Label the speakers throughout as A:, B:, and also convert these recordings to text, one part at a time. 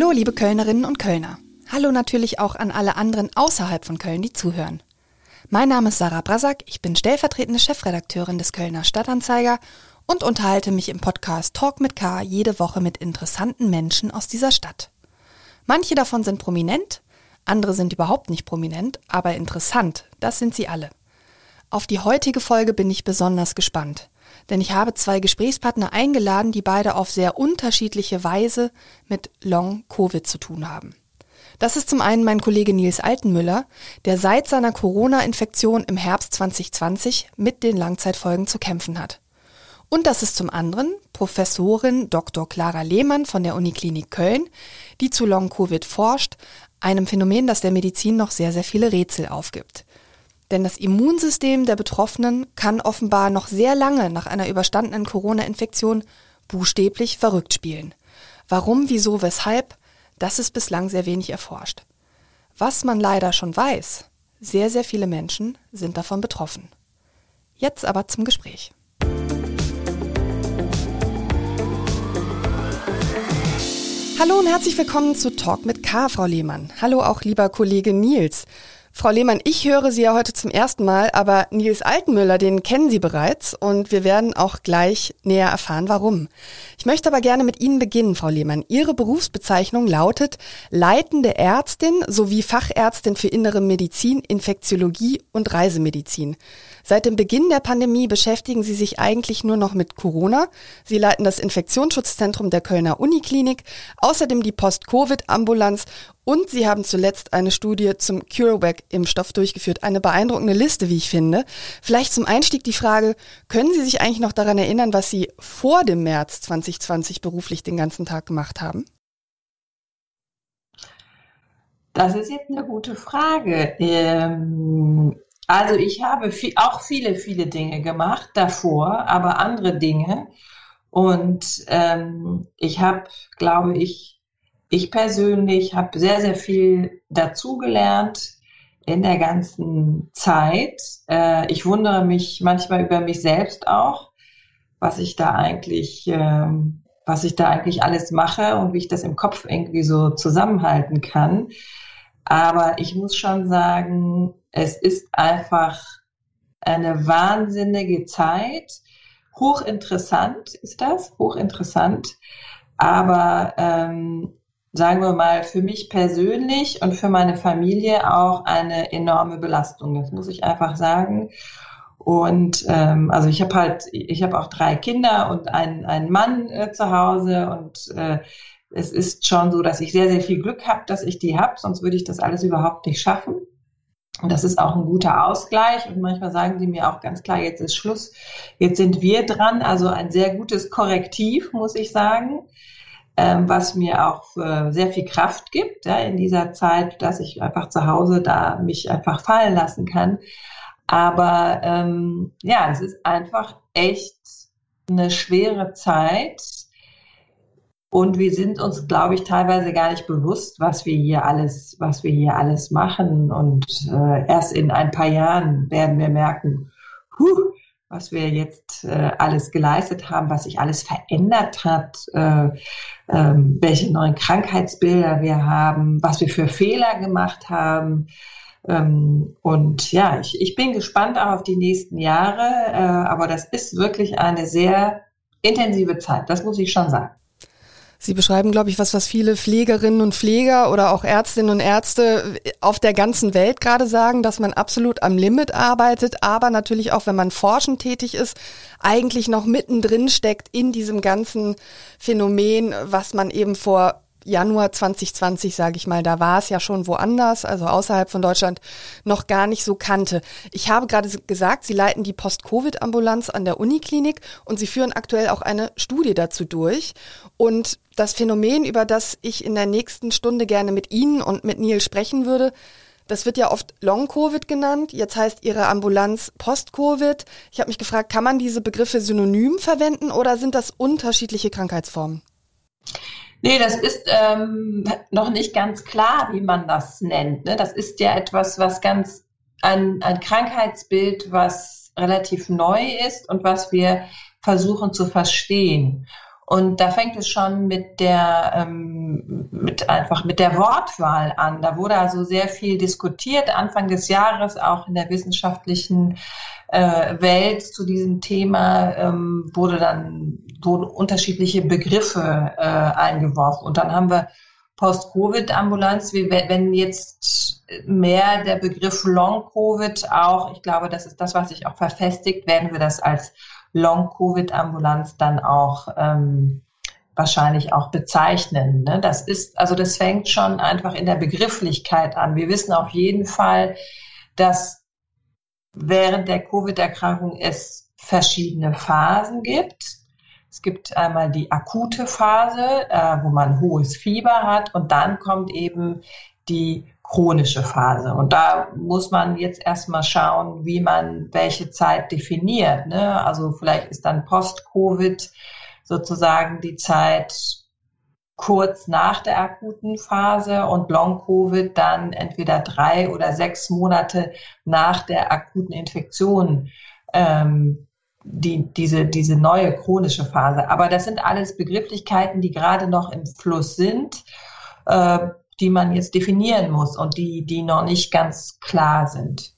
A: Hallo, liebe Kölnerinnen und Kölner. Hallo natürlich auch an alle anderen außerhalb von Köln, die zuhören. Mein Name ist Sarah Brasak, ich bin stellvertretende Chefredakteurin des Kölner Stadtanzeiger und unterhalte mich im Podcast Talk mit K jede Woche mit interessanten Menschen aus dieser Stadt. Manche davon sind prominent, andere sind überhaupt nicht prominent, aber interessant, das sind sie alle. Auf die heutige Folge bin ich besonders gespannt, denn ich habe zwei Gesprächspartner eingeladen, die beide auf sehr unterschiedliche Weise mit Long-Covid zu tun haben. Das ist zum einen mein Kollege Nils Altenmüller, der seit seiner Corona-Infektion im Herbst 2020 mit den Langzeitfolgen zu kämpfen hat. Und das ist zum anderen Professorin Dr. Clara Lehmann von der Uniklinik Köln, die zu Long-Covid forscht, einem Phänomen, das der Medizin noch sehr, sehr viele Rätsel aufgibt. Denn das Immunsystem der Betroffenen kann offenbar noch sehr lange nach einer überstandenen Corona-Infektion buchstäblich verrückt spielen. Warum, wieso, weshalb, das ist bislang sehr wenig erforscht. Was man leider schon weiß, sehr, sehr viele Menschen sind davon betroffen. Jetzt aber zum Gespräch. Hallo und herzlich willkommen zu Talk mit K, Frau Lehmann. Hallo auch lieber Kollege Nils. Frau Lehmann, ich höre Sie ja heute zum ersten Mal, aber Nils Altenmüller, den kennen Sie bereits und wir werden auch gleich näher erfahren, warum. Ich möchte aber gerne mit Ihnen beginnen, Frau Lehmann. Ihre Berufsbezeichnung lautet leitende Ärztin sowie Fachärztin für innere Medizin, Infektiologie und Reisemedizin. Seit dem Beginn der Pandemie beschäftigen Sie sich eigentlich nur noch mit Corona. Sie leiten das Infektionsschutzzentrum der Kölner Uniklinik, außerdem die Post-Covid-Ambulanz und Sie haben zuletzt eine Studie zum CureVac-Impfstoff durchgeführt. Eine beeindruckende Liste, wie ich finde. Vielleicht zum Einstieg die Frage, können Sie sich eigentlich noch daran erinnern, was Sie vor dem März 2020 beruflich den ganzen Tag gemacht haben?
B: Das ist jetzt eine gute Frage. Ähm, also ich habe viel, auch viele, viele Dinge gemacht davor, aber andere Dinge. Und ähm, ich habe, glaube ich, ich persönlich habe sehr, sehr viel dazugelernt in der ganzen Zeit. Äh, ich wundere mich manchmal über mich selbst auch, was ich da eigentlich, ähm, was ich da eigentlich alles mache und wie ich das im Kopf irgendwie so zusammenhalten kann. Aber ich muss schon sagen, es ist einfach eine wahnsinnige Zeit. Hochinteressant ist das, hochinteressant. Aber ähm, sagen wir mal, für mich persönlich und für meine Familie auch eine enorme Belastung. Das muss ich einfach sagen. Und ähm, also ich habe halt, ich habe auch drei Kinder und einen, einen Mann äh, zu Hause und äh, es ist schon so, dass ich sehr, sehr viel Glück habe, dass ich die habe, sonst würde ich das alles überhaupt nicht schaffen. Und das ist auch ein guter Ausgleich. Und manchmal sagen sie mir auch ganz klar, jetzt ist Schluss, jetzt sind wir dran. Also ein sehr gutes Korrektiv, muss ich sagen, ähm, was mir auch äh, sehr viel Kraft gibt ja, in dieser Zeit, dass ich einfach zu Hause da mich einfach fallen lassen kann. Aber ähm, ja, es ist einfach echt eine schwere Zeit und wir sind uns, glaube ich, teilweise gar nicht bewusst, was wir hier alles, was wir hier alles machen. Und äh, erst in ein paar Jahren werden wir merken, huh, was wir jetzt äh, alles geleistet haben, was sich alles verändert hat, äh, äh, welche neuen Krankheitsbilder wir haben, was wir für Fehler gemacht haben. Ähm, und ja, ich, ich bin gespannt auch auf die nächsten Jahre, äh, aber das ist wirklich eine sehr intensive Zeit, das muss ich schon sagen.
A: Sie beschreiben, glaube ich, was, was viele Pflegerinnen und Pfleger oder auch Ärztinnen und Ärzte auf der ganzen Welt gerade sagen, dass man absolut am Limit arbeitet, aber natürlich auch, wenn man forschend tätig ist, eigentlich noch mittendrin steckt in diesem ganzen Phänomen, was man eben vor Januar 2020, sage ich mal, da war es ja schon woanders, also außerhalb von Deutschland, noch gar nicht so kannte. Ich habe gerade gesagt, Sie leiten die Post-Covid-Ambulanz an der Uniklinik und Sie führen aktuell auch eine Studie dazu durch. Und das Phänomen, über das ich in der nächsten Stunde gerne mit Ihnen und mit Neil sprechen würde, das wird ja oft Long-Covid genannt. Jetzt heißt Ihre Ambulanz Post-Covid. Ich habe mich gefragt, kann man diese Begriffe synonym verwenden oder sind das unterschiedliche Krankheitsformen?
B: Nee, das ist ähm, noch nicht ganz klar, wie man das nennt. Ne? Das ist ja etwas, was ganz ein, ein Krankheitsbild, was relativ neu ist und was wir versuchen zu verstehen. Und da fängt es schon mit der, ähm, mit einfach mit der Wortwahl an. Da wurde also sehr viel diskutiert Anfang des Jahres auch in der wissenschaftlichen äh, Welt zu diesem Thema ähm, wurde dann wurden unterschiedliche Begriffe äh, eingeworfen. Und dann haben wir Post-Covid-Ambulanz, wenn jetzt mehr der Begriff Long-Covid auch, ich glaube, das ist das, was sich auch verfestigt, werden wir das als Long-Covid-Ambulanz dann auch ähm, wahrscheinlich auch bezeichnen. Ne? Das ist, also das fängt schon einfach in der Begrifflichkeit an. Wir wissen auf jeden Fall, dass während der Covid-Erkrankung es verschiedene Phasen gibt. Es gibt einmal die akute Phase, äh, wo man hohes Fieber hat und dann kommt eben die chronische Phase. Und da muss man jetzt erstmal schauen, wie man welche Zeit definiert. Ne? Also vielleicht ist dann Post-Covid sozusagen die Zeit kurz nach der akuten Phase und Long-Covid dann entweder drei oder sechs Monate nach der akuten Infektion. Ähm, die, diese, diese neue chronische Phase. Aber das sind alles Begrifflichkeiten, die gerade noch im Fluss sind. Äh, die man jetzt definieren muss und die, die noch nicht ganz klar sind.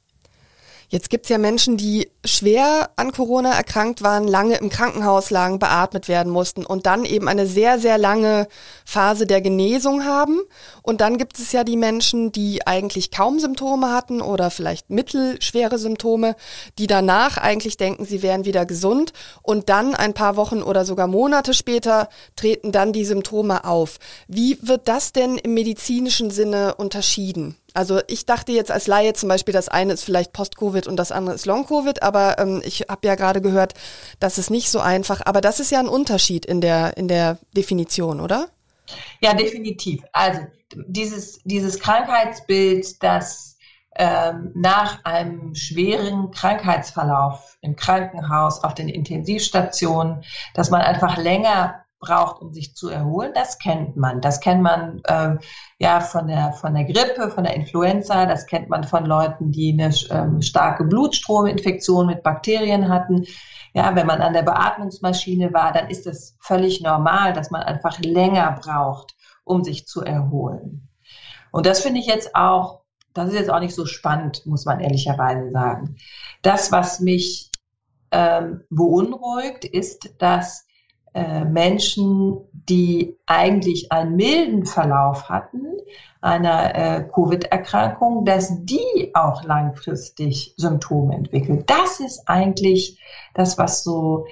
A: Jetzt gibt's ja Menschen, die schwer an Corona erkrankt waren, lange im Krankenhaus lagen, beatmet werden mussten und dann eben eine sehr, sehr lange Phase der Genesung haben. Und dann gibt es ja die Menschen, die eigentlich kaum Symptome hatten oder vielleicht mittelschwere Symptome, die danach eigentlich denken, sie wären wieder gesund und dann ein paar Wochen oder sogar Monate später treten dann die Symptome auf. Wie wird das denn im medizinischen Sinne unterschieden? Also ich dachte jetzt als Laie zum Beispiel, das eine ist vielleicht Post-Covid und das andere ist Long-Covid, aber ähm, ich habe ja gerade gehört, das ist nicht so einfach. Aber das ist ja ein Unterschied in der, in der Definition, oder?
B: Ja, definitiv. Also dieses, dieses Krankheitsbild, das ähm, nach einem schweren Krankheitsverlauf im Krankenhaus, auf den Intensivstationen, dass man einfach länger braucht, um sich zu erholen, das kennt man. Das kennt man ähm, ja von der von der Grippe, von der Influenza. Das kennt man von Leuten, die eine ähm, starke Blutstrominfektion mit Bakterien hatten. Ja, wenn man an der Beatmungsmaschine war, dann ist es völlig normal, dass man einfach länger braucht, um sich zu erholen. Und das finde ich jetzt auch, das ist jetzt auch nicht so spannend, muss man ehrlicherweise sagen. Das, was mich ähm, beunruhigt, ist, dass äh, Menschen, die eigentlich einen milden Verlauf hatten, einer äh, Covid-Erkrankung, dass die auch langfristig Symptome entwickeln. Das ist eigentlich das, was so,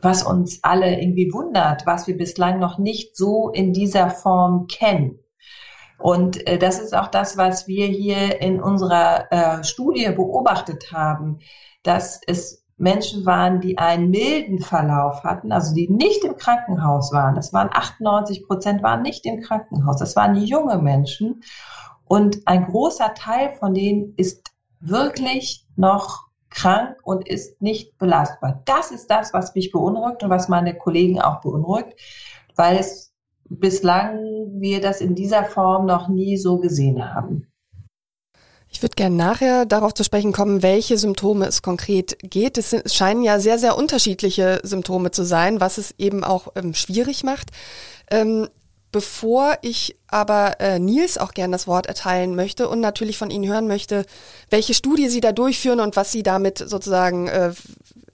B: was uns alle irgendwie wundert, was wir bislang noch nicht so in dieser Form kennen. Und äh, das ist auch das, was wir hier in unserer äh, Studie beobachtet haben, dass es Menschen waren, die einen milden Verlauf hatten, also die nicht im Krankenhaus waren. Das waren 98 Prozent, waren nicht im Krankenhaus. Das waren junge Menschen. Und ein großer Teil von denen ist wirklich noch krank und ist nicht belastbar. Das ist das, was mich beunruhigt und was meine Kollegen auch beunruhigt, weil es bislang wir das in dieser Form noch nie so gesehen haben.
A: Ich würde gerne nachher darauf zu sprechen kommen, welche Symptome es konkret geht. Es, scheinen ja sehr, sehr unterschiedliche Symptome zu sein, was es eben auch ähm, schwierig macht. Ähm, bevor ich aber äh, Nils auch gerne das Wort erteilen möchte und natürlich von Ihnen hören möchte, welche Studie Sie da durchführen und was Sie damit sozusagen äh,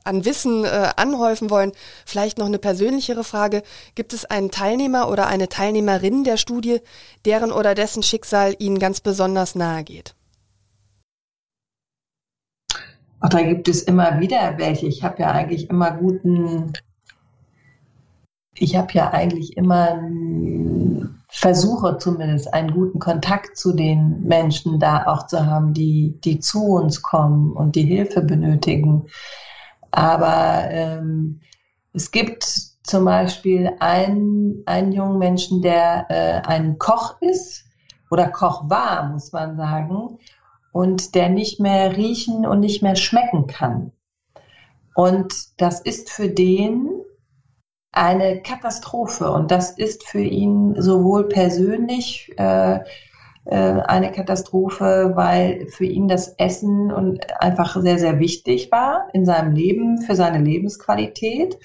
A: an Wissen äh, anhäufen wollen, vielleicht noch eine persönlichere Frage. Gibt es einen Teilnehmer oder eine Teilnehmerin der Studie, deren oder dessen Schicksal Ihnen ganz besonders nahe geht?
B: Ach, da gibt es immer wieder welche. Ich habe ja eigentlich immer guten, ich habe ja eigentlich immer versuche zumindest einen guten Kontakt zu den Menschen da auch zu haben, die, die zu uns kommen und die Hilfe benötigen. Aber ähm, es gibt zum Beispiel einen, einen jungen Menschen, der äh, ein Koch ist oder Koch war, muss man sagen, und der nicht mehr riechen und nicht mehr schmecken kann. Und das ist für den eine Katastrophe und das ist für ihn sowohl persönlich äh, äh, eine Katastrophe, weil für ihn das Essen und einfach sehr, sehr wichtig war in seinem Leben, für seine Lebensqualität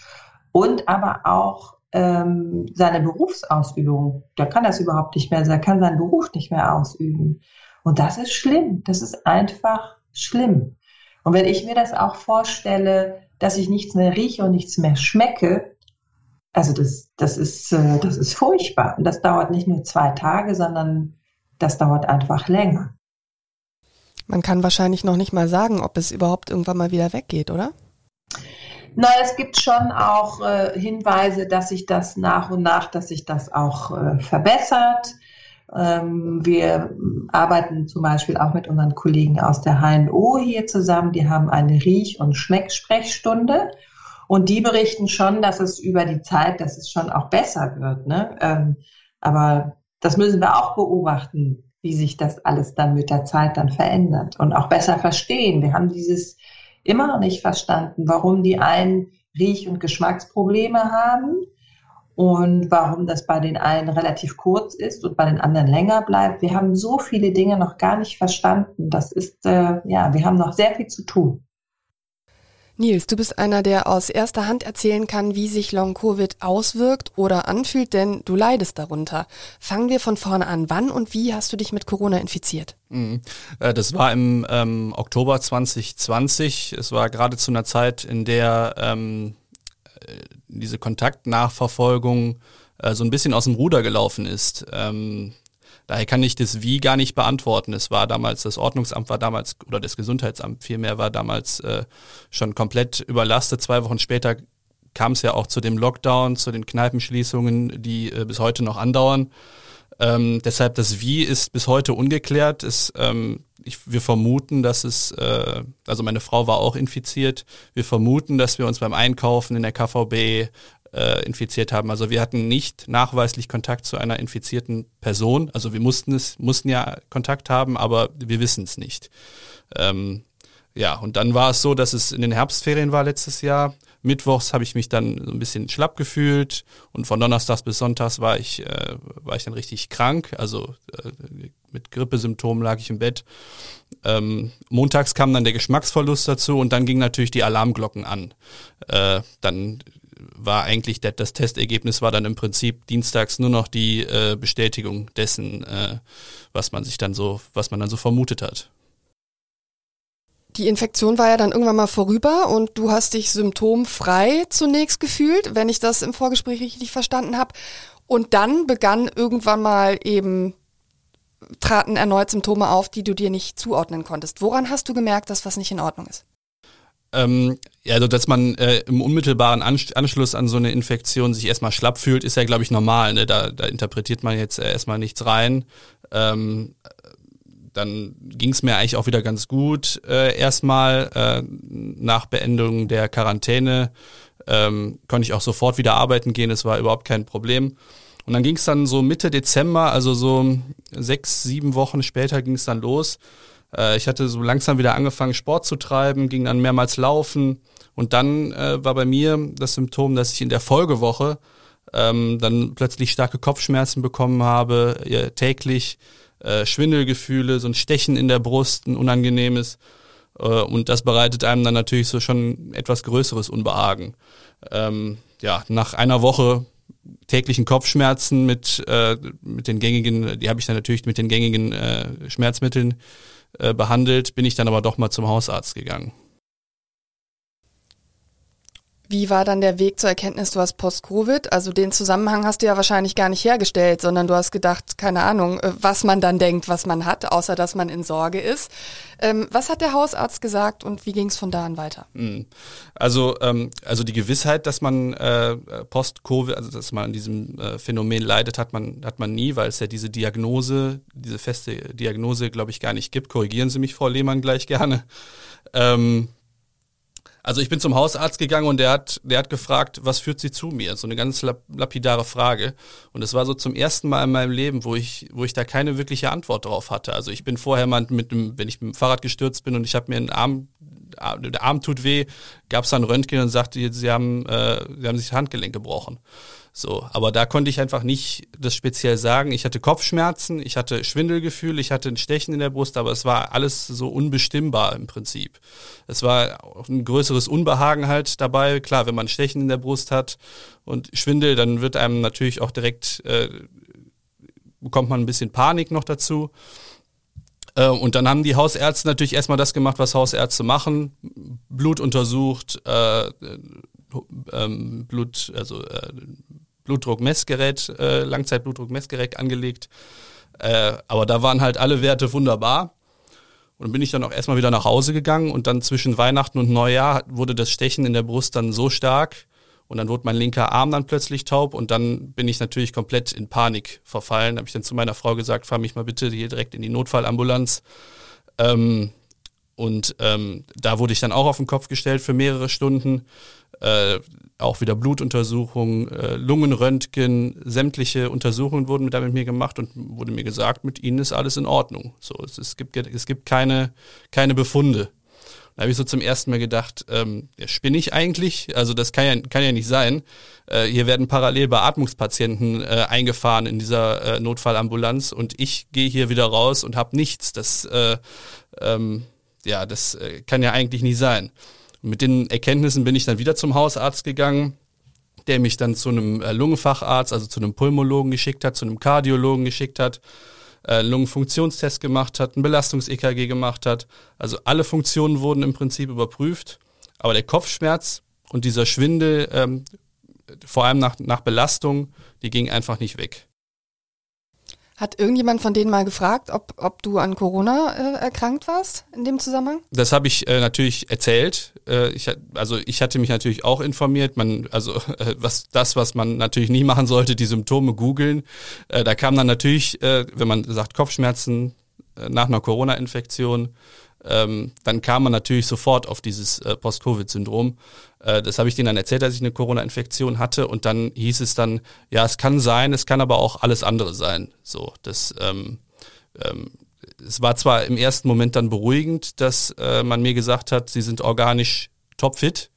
B: und aber auch ähm, seine Berufsausübung. Der kann das überhaupt nicht mehr. Er kann seinen Beruf nicht mehr ausüben. Und das ist schlimm. Das ist einfach schlimm. Und wenn ich mir das auch vorstelle, dass ich nichts mehr rieche und nichts mehr schmecke, also das, das, ist, äh, das ist furchtbar. Und das dauert nicht nur zwei Tage, sondern das dauert einfach länger.
A: Man kann wahrscheinlich noch nicht mal sagen, ob es überhaupt irgendwann mal wieder weggeht, oder?
B: Na, es gibt schon auch äh, Hinweise, dass sich das nach und nach, dass sich das auch äh, verbessert. Ähm, wir arbeiten zum Beispiel auch mit unseren Kollegen aus der HNO hier zusammen. Die haben eine Riech- und Schmecksprechstunde. Und die berichten schon, dass es über die Zeit, dass es schon auch besser wird. Ne? Ähm, aber das müssen wir auch beobachten, wie sich das alles dann mit der Zeit dann verändert und auch besser verstehen. Wir haben dieses immer noch nicht verstanden, warum die einen Riech- und Geschmacksprobleme haben und warum das bei den einen relativ kurz ist und bei den anderen länger bleibt. Wir haben so viele Dinge noch gar nicht verstanden. Das ist, äh, ja, wir haben noch sehr viel zu tun.
A: Nils, du bist einer, der aus erster Hand erzählen kann, wie sich Long-Covid auswirkt oder anfühlt, denn du leidest darunter. Fangen wir von vorne an. Wann und wie hast du dich mit Corona infiziert?
C: Mhm. Äh, das war im ähm, Oktober 2020. Es war gerade zu einer Zeit, in der ähm, äh, diese Kontaktnachverfolgung äh, so ein bisschen aus dem Ruder gelaufen ist. Ähm, Daher kann ich das Wie gar nicht beantworten. Es war damals, das Ordnungsamt war damals, oder das Gesundheitsamt vielmehr war damals äh, schon komplett überlastet. Zwei Wochen später kam es ja auch zu dem Lockdown, zu den Kneipenschließungen, die äh, bis heute noch andauern. Ähm, deshalb das Wie ist bis heute ungeklärt. Es, ähm, ich, wir vermuten, dass es, äh, also meine Frau war auch infiziert. Wir vermuten, dass wir uns beim Einkaufen in der KVB äh, infiziert haben. Also wir hatten nicht nachweislich Kontakt zu einer infizierten Person. Also wir mussten es, mussten ja Kontakt haben, aber wir wissen es nicht. Ähm, ja, und dann war es so, dass es in den Herbstferien war letztes Jahr. Mittwochs habe ich mich dann so ein bisschen schlapp gefühlt und von Donnerstags bis Sonntags war ich, äh, war ich dann richtig krank. Also äh, mit Grippesymptomen lag ich im Bett. Ähm, montags kam dann der Geschmacksverlust dazu und dann gingen natürlich die Alarmglocken an. Äh, dann war eigentlich das, das Testergebnis war dann im Prinzip dienstags nur noch die äh, Bestätigung dessen, äh, was man sich dann so, was man dann so vermutet hat.
A: Die Infektion war ja dann irgendwann mal vorüber und du hast dich symptomfrei zunächst gefühlt, wenn ich das im Vorgespräch richtig verstanden habe. Und dann begann irgendwann mal eben traten erneut Symptome auf, die du dir nicht zuordnen konntest. Woran hast du gemerkt, dass was nicht in Ordnung ist?
C: Ähm, also dass man äh, im unmittelbaren Anschluss an so eine Infektion sich erstmal schlapp fühlt, ist ja, glaube ich, normal. Ne? Da, da interpretiert man jetzt erstmal nichts rein. Ähm, dann ging es mir eigentlich auch wieder ganz gut äh, erstmal äh, nach Beendigung der Quarantäne. Ähm, konnte ich auch sofort wieder arbeiten gehen, es war überhaupt kein Problem. Und dann ging es dann so Mitte Dezember, also so sechs, sieben Wochen später ging es dann los äh, ich hatte so langsam wieder angefangen, Sport zu treiben, ging dann mehrmals laufen. Und dann äh, war bei mir das Symptom, dass ich in der Folgewoche ähm, dann plötzlich starke Kopfschmerzen bekommen habe, äh, täglich äh, Schwindelgefühle, so ein Stechen in der Brust, ein unangenehmes. Äh, und das bereitet einem dann natürlich so schon etwas größeres Unbehagen. Ähm, ja, nach einer Woche täglichen Kopfschmerzen mit, äh, mit den gängigen, die habe ich dann natürlich mit den gängigen äh, Schmerzmitteln äh, behandelt, bin ich dann aber doch mal zum Hausarzt gegangen.
A: Wie war dann der Weg zur Erkenntnis, du hast Post-Covid? Also den Zusammenhang hast du ja wahrscheinlich gar nicht hergestellt, sondern du hast gedacht, keine Ahnung, äh, was man dann denkt, was man hat, außer dass man in Sorge ist. Ähm, was hat der Hausarzt gesagt und wie ging es von da an weiter?
C: Hm. Also, ähm, also die Gewissheit, dass man äh, Post-Covid, also dass man an diesem äh, Phänomen leidet, hat man, hat man nie, weil es ja diese Diagnose, diese feste Diagnose, glaube ich, gar nicht gibt. Korrigieren Sie mich, Frau Lehmann, gleich gerne. Ähm, also ich bin zum Hausarzt gegangen und der hat, der hat gefragt, was führt Sie zu mir? So eine ganz lapidare Frage. Und es war so zum ersten Mal in meinem Leben, wo ich, wo ich da keine wirkliche Antwort drauf hatte. Also ich bin vorher mal mit dem, wenn ich mit dem Fahrrad gestürzt bin und ich habe mir einen Arm, der Arm tut weh, gab es dann Röntgen und sagte, Sie haben, äh, Sie haben sich das Handgelenk gebrochen. So, aber da konnte ich einfach nicht das speziell sagen. Ich hatte Kopfschmerzen, ich hatte Schwindelgefühl, ich hatte ein Stechen in der Brust, aber es war alles so unbestimmbar im Prinzip. Es war auch ein größeres Unbehagen halt dabei. Klar, wenn man Stechen in der Brust hat und Schwindel, dann wird einem natürlich auch direkt, äh, bekommt man ein bisschen Panik noch dazu. Äh, und dann haben die Hausärzte natürlich erstmal das gemacht, was Hausärzte machen. Blut untersucht, äh, ähm, Blut, also äh, Blutdruckmessgerät, äh, Langzeitblutdruckmessgerät angelegt. Äh, aber da waren halt alle Werte wunderbar. Und dann bin ich dann auch erstmal wieder nach Hause gegangen und dann zwischen Weihnachten und Neujahr wurde das Stechen in der Brust dann so stark und dann wurde mein linker Arm dann plötzlich taub und dann bin ich natürlich komplett in Panik verfallen. Da habe ich dann zu meiner Frau gesagt, fahr mich mal bitte hier direkt in die Notfallambulanz. Ähm, und ähm, da wurde ich dann auch auf den Kopf gestellt für mehrere Stunden. Äh, auch wieder Blutuntersuchungen, äh, Lungenröntgen, sämtliche Untersuchungen wurden da mit mir gemacht und wurde mir gesagt, mit Ihnen ist alles in Ordnung. So, es, es gibt, es gibt keine, keine Befunde. Da habe ich so zum ersten Mal gedacht, ähm, spinne ich eigentlich? Also das kann ja, kann ja nicht sein. Äh, hier werden parallel Beatmungspatienten äh, eingefahren in dieser äh, Notfallambulanz und ich gehe hier wieder raus und habe nichts. Das, äh, ähm, ja, das äh, kann ja eigentlich nicht sein. Mit den Erkenntnissen bin ich dann wieder zum Hausarzt gegangen, der mich dann zu einem äh, Lungenfacharzt, also zu einem Pulmologen geschickt hat, zu einem Kardiologen geschickt hat, äh, Lungenfunktionstest gemacht hat, ein Belastungs-EKG gemacht hat. Also alle Funktionen wurden im Prinzip überprüft, aber der Kopfschmerz und dieser Schwindel, ähm, vor allem nach, nach Belastung, die ging einfach nicht weg.
A: Hat irgendjemand von denen mal gefragt, ob, ob du an Corona äh, erkrankt warst in dem Zusammenhang?
C: Das habe ich äh, natürlich erzählt. Äh, ich, also ich hatte mich natürlich auch informiert. Man, also äh, was das, was man natürlich nie machen sollte, die Symptome googeln. Äh, da kam dann natürlich, äh, wenn man sagt Kopfschmerzen nach einer Corona-Infektion, ähm, dann kam man natürlich sofort auf dieses äh, Post-Covid-Syndrom. Äh, das habe ich denen dann erzählt, dass ich eine Corona-Infektion hatte und dann hieß es dann, ja, es kann sein, es kann aber auch alles andere sein. So, das ähm, ähm, es war zwar im ersten Moment dann beruhigend, dass äh, man mir gesagt hat, sie sind organisch topfit.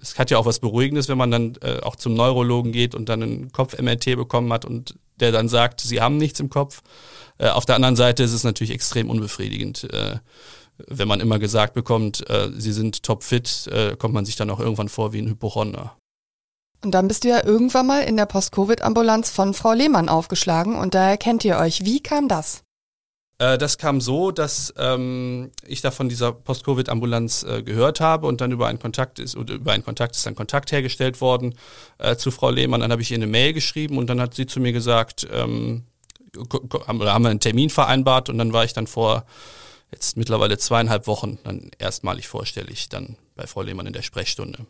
C: Es hat ja auch was Beruhigendes, wenn man dann äh, auch zum Neurologen geht und dann einen Kopf-MRT bekommen hat und der dann sagt, sie haben nichts im Kopf. Äh, auf der anderen Seite ist es natürlich extrem unbefriedigend. Äh, wenn man immer gesagt bekommt, äh, sie sind topfit, äh, kommt man sich dann auch irgendwann vor wie ein Hypochonder.
A: Und dann bist du ja irgendwann mal in der Post-Covid-Ambulanz von Frau Lehmann aufgeschlagen und daher kennt ihr euch. Wie kam das?
C: Äh, das kam so, dass ähm, ich da von dieser Post-Covid-Ambulanz äh, gehört habe und dann über einen Kontakt ist oder über einen Kontakt ist dann Kontakt hergestellt worden äh, zu Frau Lehmann. Dann habe ich ihr eine Mail geschrieben und dann hat sie zu mir gesagt, ähm, haben wir einen Termin vereinbart und dann war ich dann vor jetzt mittlerweile zweieinhalb Wochen dann erstmalig vorstellig, dann bei Frau Lehmann in der Sprechstunde.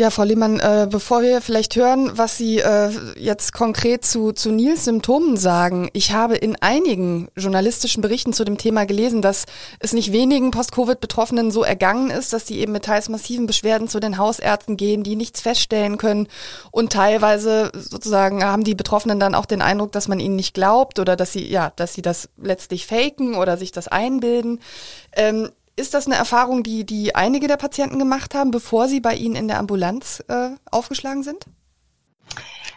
A: Ja, Frau Lehmann, äh, bevor wir vielleicht hören, was Sie äh, jetzt konkret zu, zu Nils Symptomen sagen, ich habe in einigen journalistischen Berichten zu dem Thema gelesen, dass es nicht wenigen Post-Covid-Betroffenen so ergangen ist, dass sie eben mit teils massiven Beschwerden zu den Hausärzten gehen, die nichts feststellen können und teilweise sozusagen haben die Betroffenen dann auch den Eindruck, dass man ihnen nicht glaubt oder dass sie, ja, dass sie das letztlich faken oder sich das einbilden. Ähm, ist das eine Erfahrung, die, die einige der Patienten gemacht haben, bevor sie bei Ihnen in der Ambulanz äh, aufgeschlagen sind?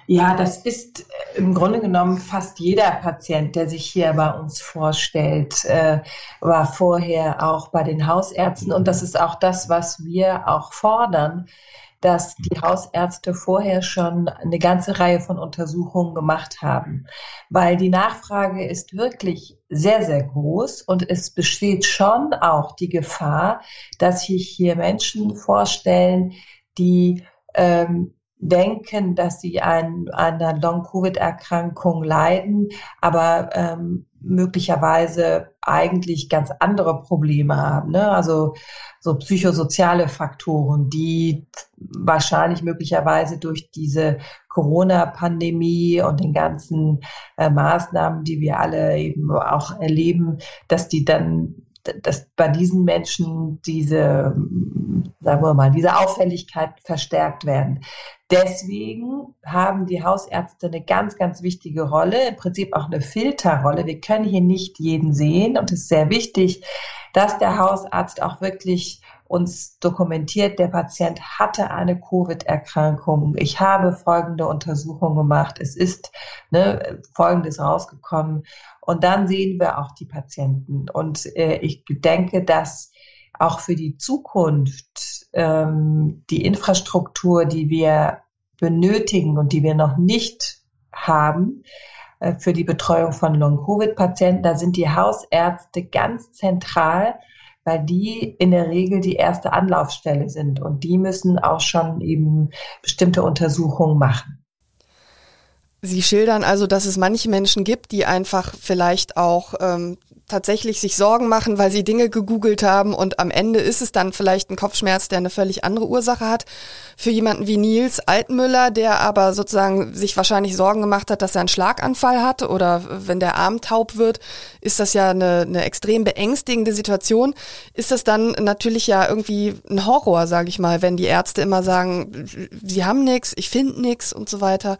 B: Ja, das ist äh, im Grunde genommen fast jeder Patient, der sich hier bei uns vorstellt, äh, war vorher auch bei den Hausärzten. Und das ist auch das, was wir auch fordern, dass die Hausärzte vorher schon eine ganze Reihe von Untersuchungen gemacht haben, weil die Nachfrage ist wirklich sehr, sehr groß und es besteht schon auch die Gefahr, dass sich hier Menschen vorstellen, die ähm, denken, dass sie an, an einer Long-Covid-Erkrankung leiden, aber ähm, möglicherweise eigentlich ganz andere Probleme haben. Ne? Also so psychosoziale Faktoren, die wahrscheinlich möglicherweise durch diese Corona-Pandemie und den ganzen äh, Maßnahmen, die wir alle eben auch erleben, dass die dann dass bei diesen Menschen diese, sagen wir mal, diese Auffälligkeit verstärkt werden. Deswegen haben die Hausärzte eine ganz, ganz wichtige Rolle, im Prinzip auch eine Filterrolle. Wir können hier nicht jeden sehen und es ist sehr wichtig, dass der Hausarzt auch wirklich uns dokumentiert, der Patient hatte eine Covid-Erkrankung. Ich habe folgende Untersuchung gemacht. Es ist ne, Folgendes rausgekommen. Und dann sehen wir auch die Patienten. Und äh, ich denke, dass auch für die Zukunft ähm, die Infrastruktur, die wir benötigen und die wir noch nicht haben, äh, für die Betreuung von Long-Covid-Patienten. Da sind die Hausärzte ganz zentral, weil die in der Regel die erste Anlaufstelle sind und die müssen auch schon eben bestimmte Untersuchungen machen.
A: Sie schildern also, dass es manche Menschen gibt, die einfach vielleicht auch ähm, tatsächlich sich Sorgen machen, weil sie Dinge gegoogelt haben und am Ende ist es dann vielleicht ein Kopfschmerz, der eine völlig andere Ursache hat. Für jemanden wie Nils Altmüller, der aber sozusagen sich wahrscheinlich Sorgen gemacht hat, dass er einen Schlaganfall hat oder wenn der Arm taub wird, ist das ja eine, eine extrem beängstigende Situation. Ist das dann natürlich ja irgendwie ein Horror, sage ich mal, wenn die Ärzte immer sagen, sie haben nichts, ich finde nichts und so weiter.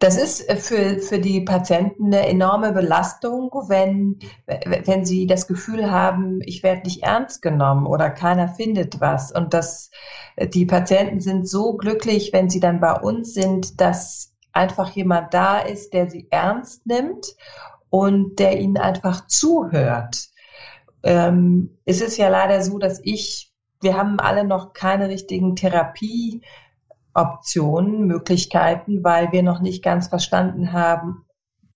B: Das ist äh, für, für die Patienten eine enorme Belastung, wenn, wenn sie das Gefühl haben, ich werde nicht ernst genommen oder keiner findet was. Und das, äh, die Patienten sind so glücklich, wenn sie dann bei uns sind, dass einfach jemand da ist, der sie ernst nimmt und der ihnen einfach zuhört. Ähm, es ist ja leider so, dass ich, wir haben alle noch keine richtigen Therapie Optionen, Möglichkeiten, weil wir noch nicht ganz verstanden haben,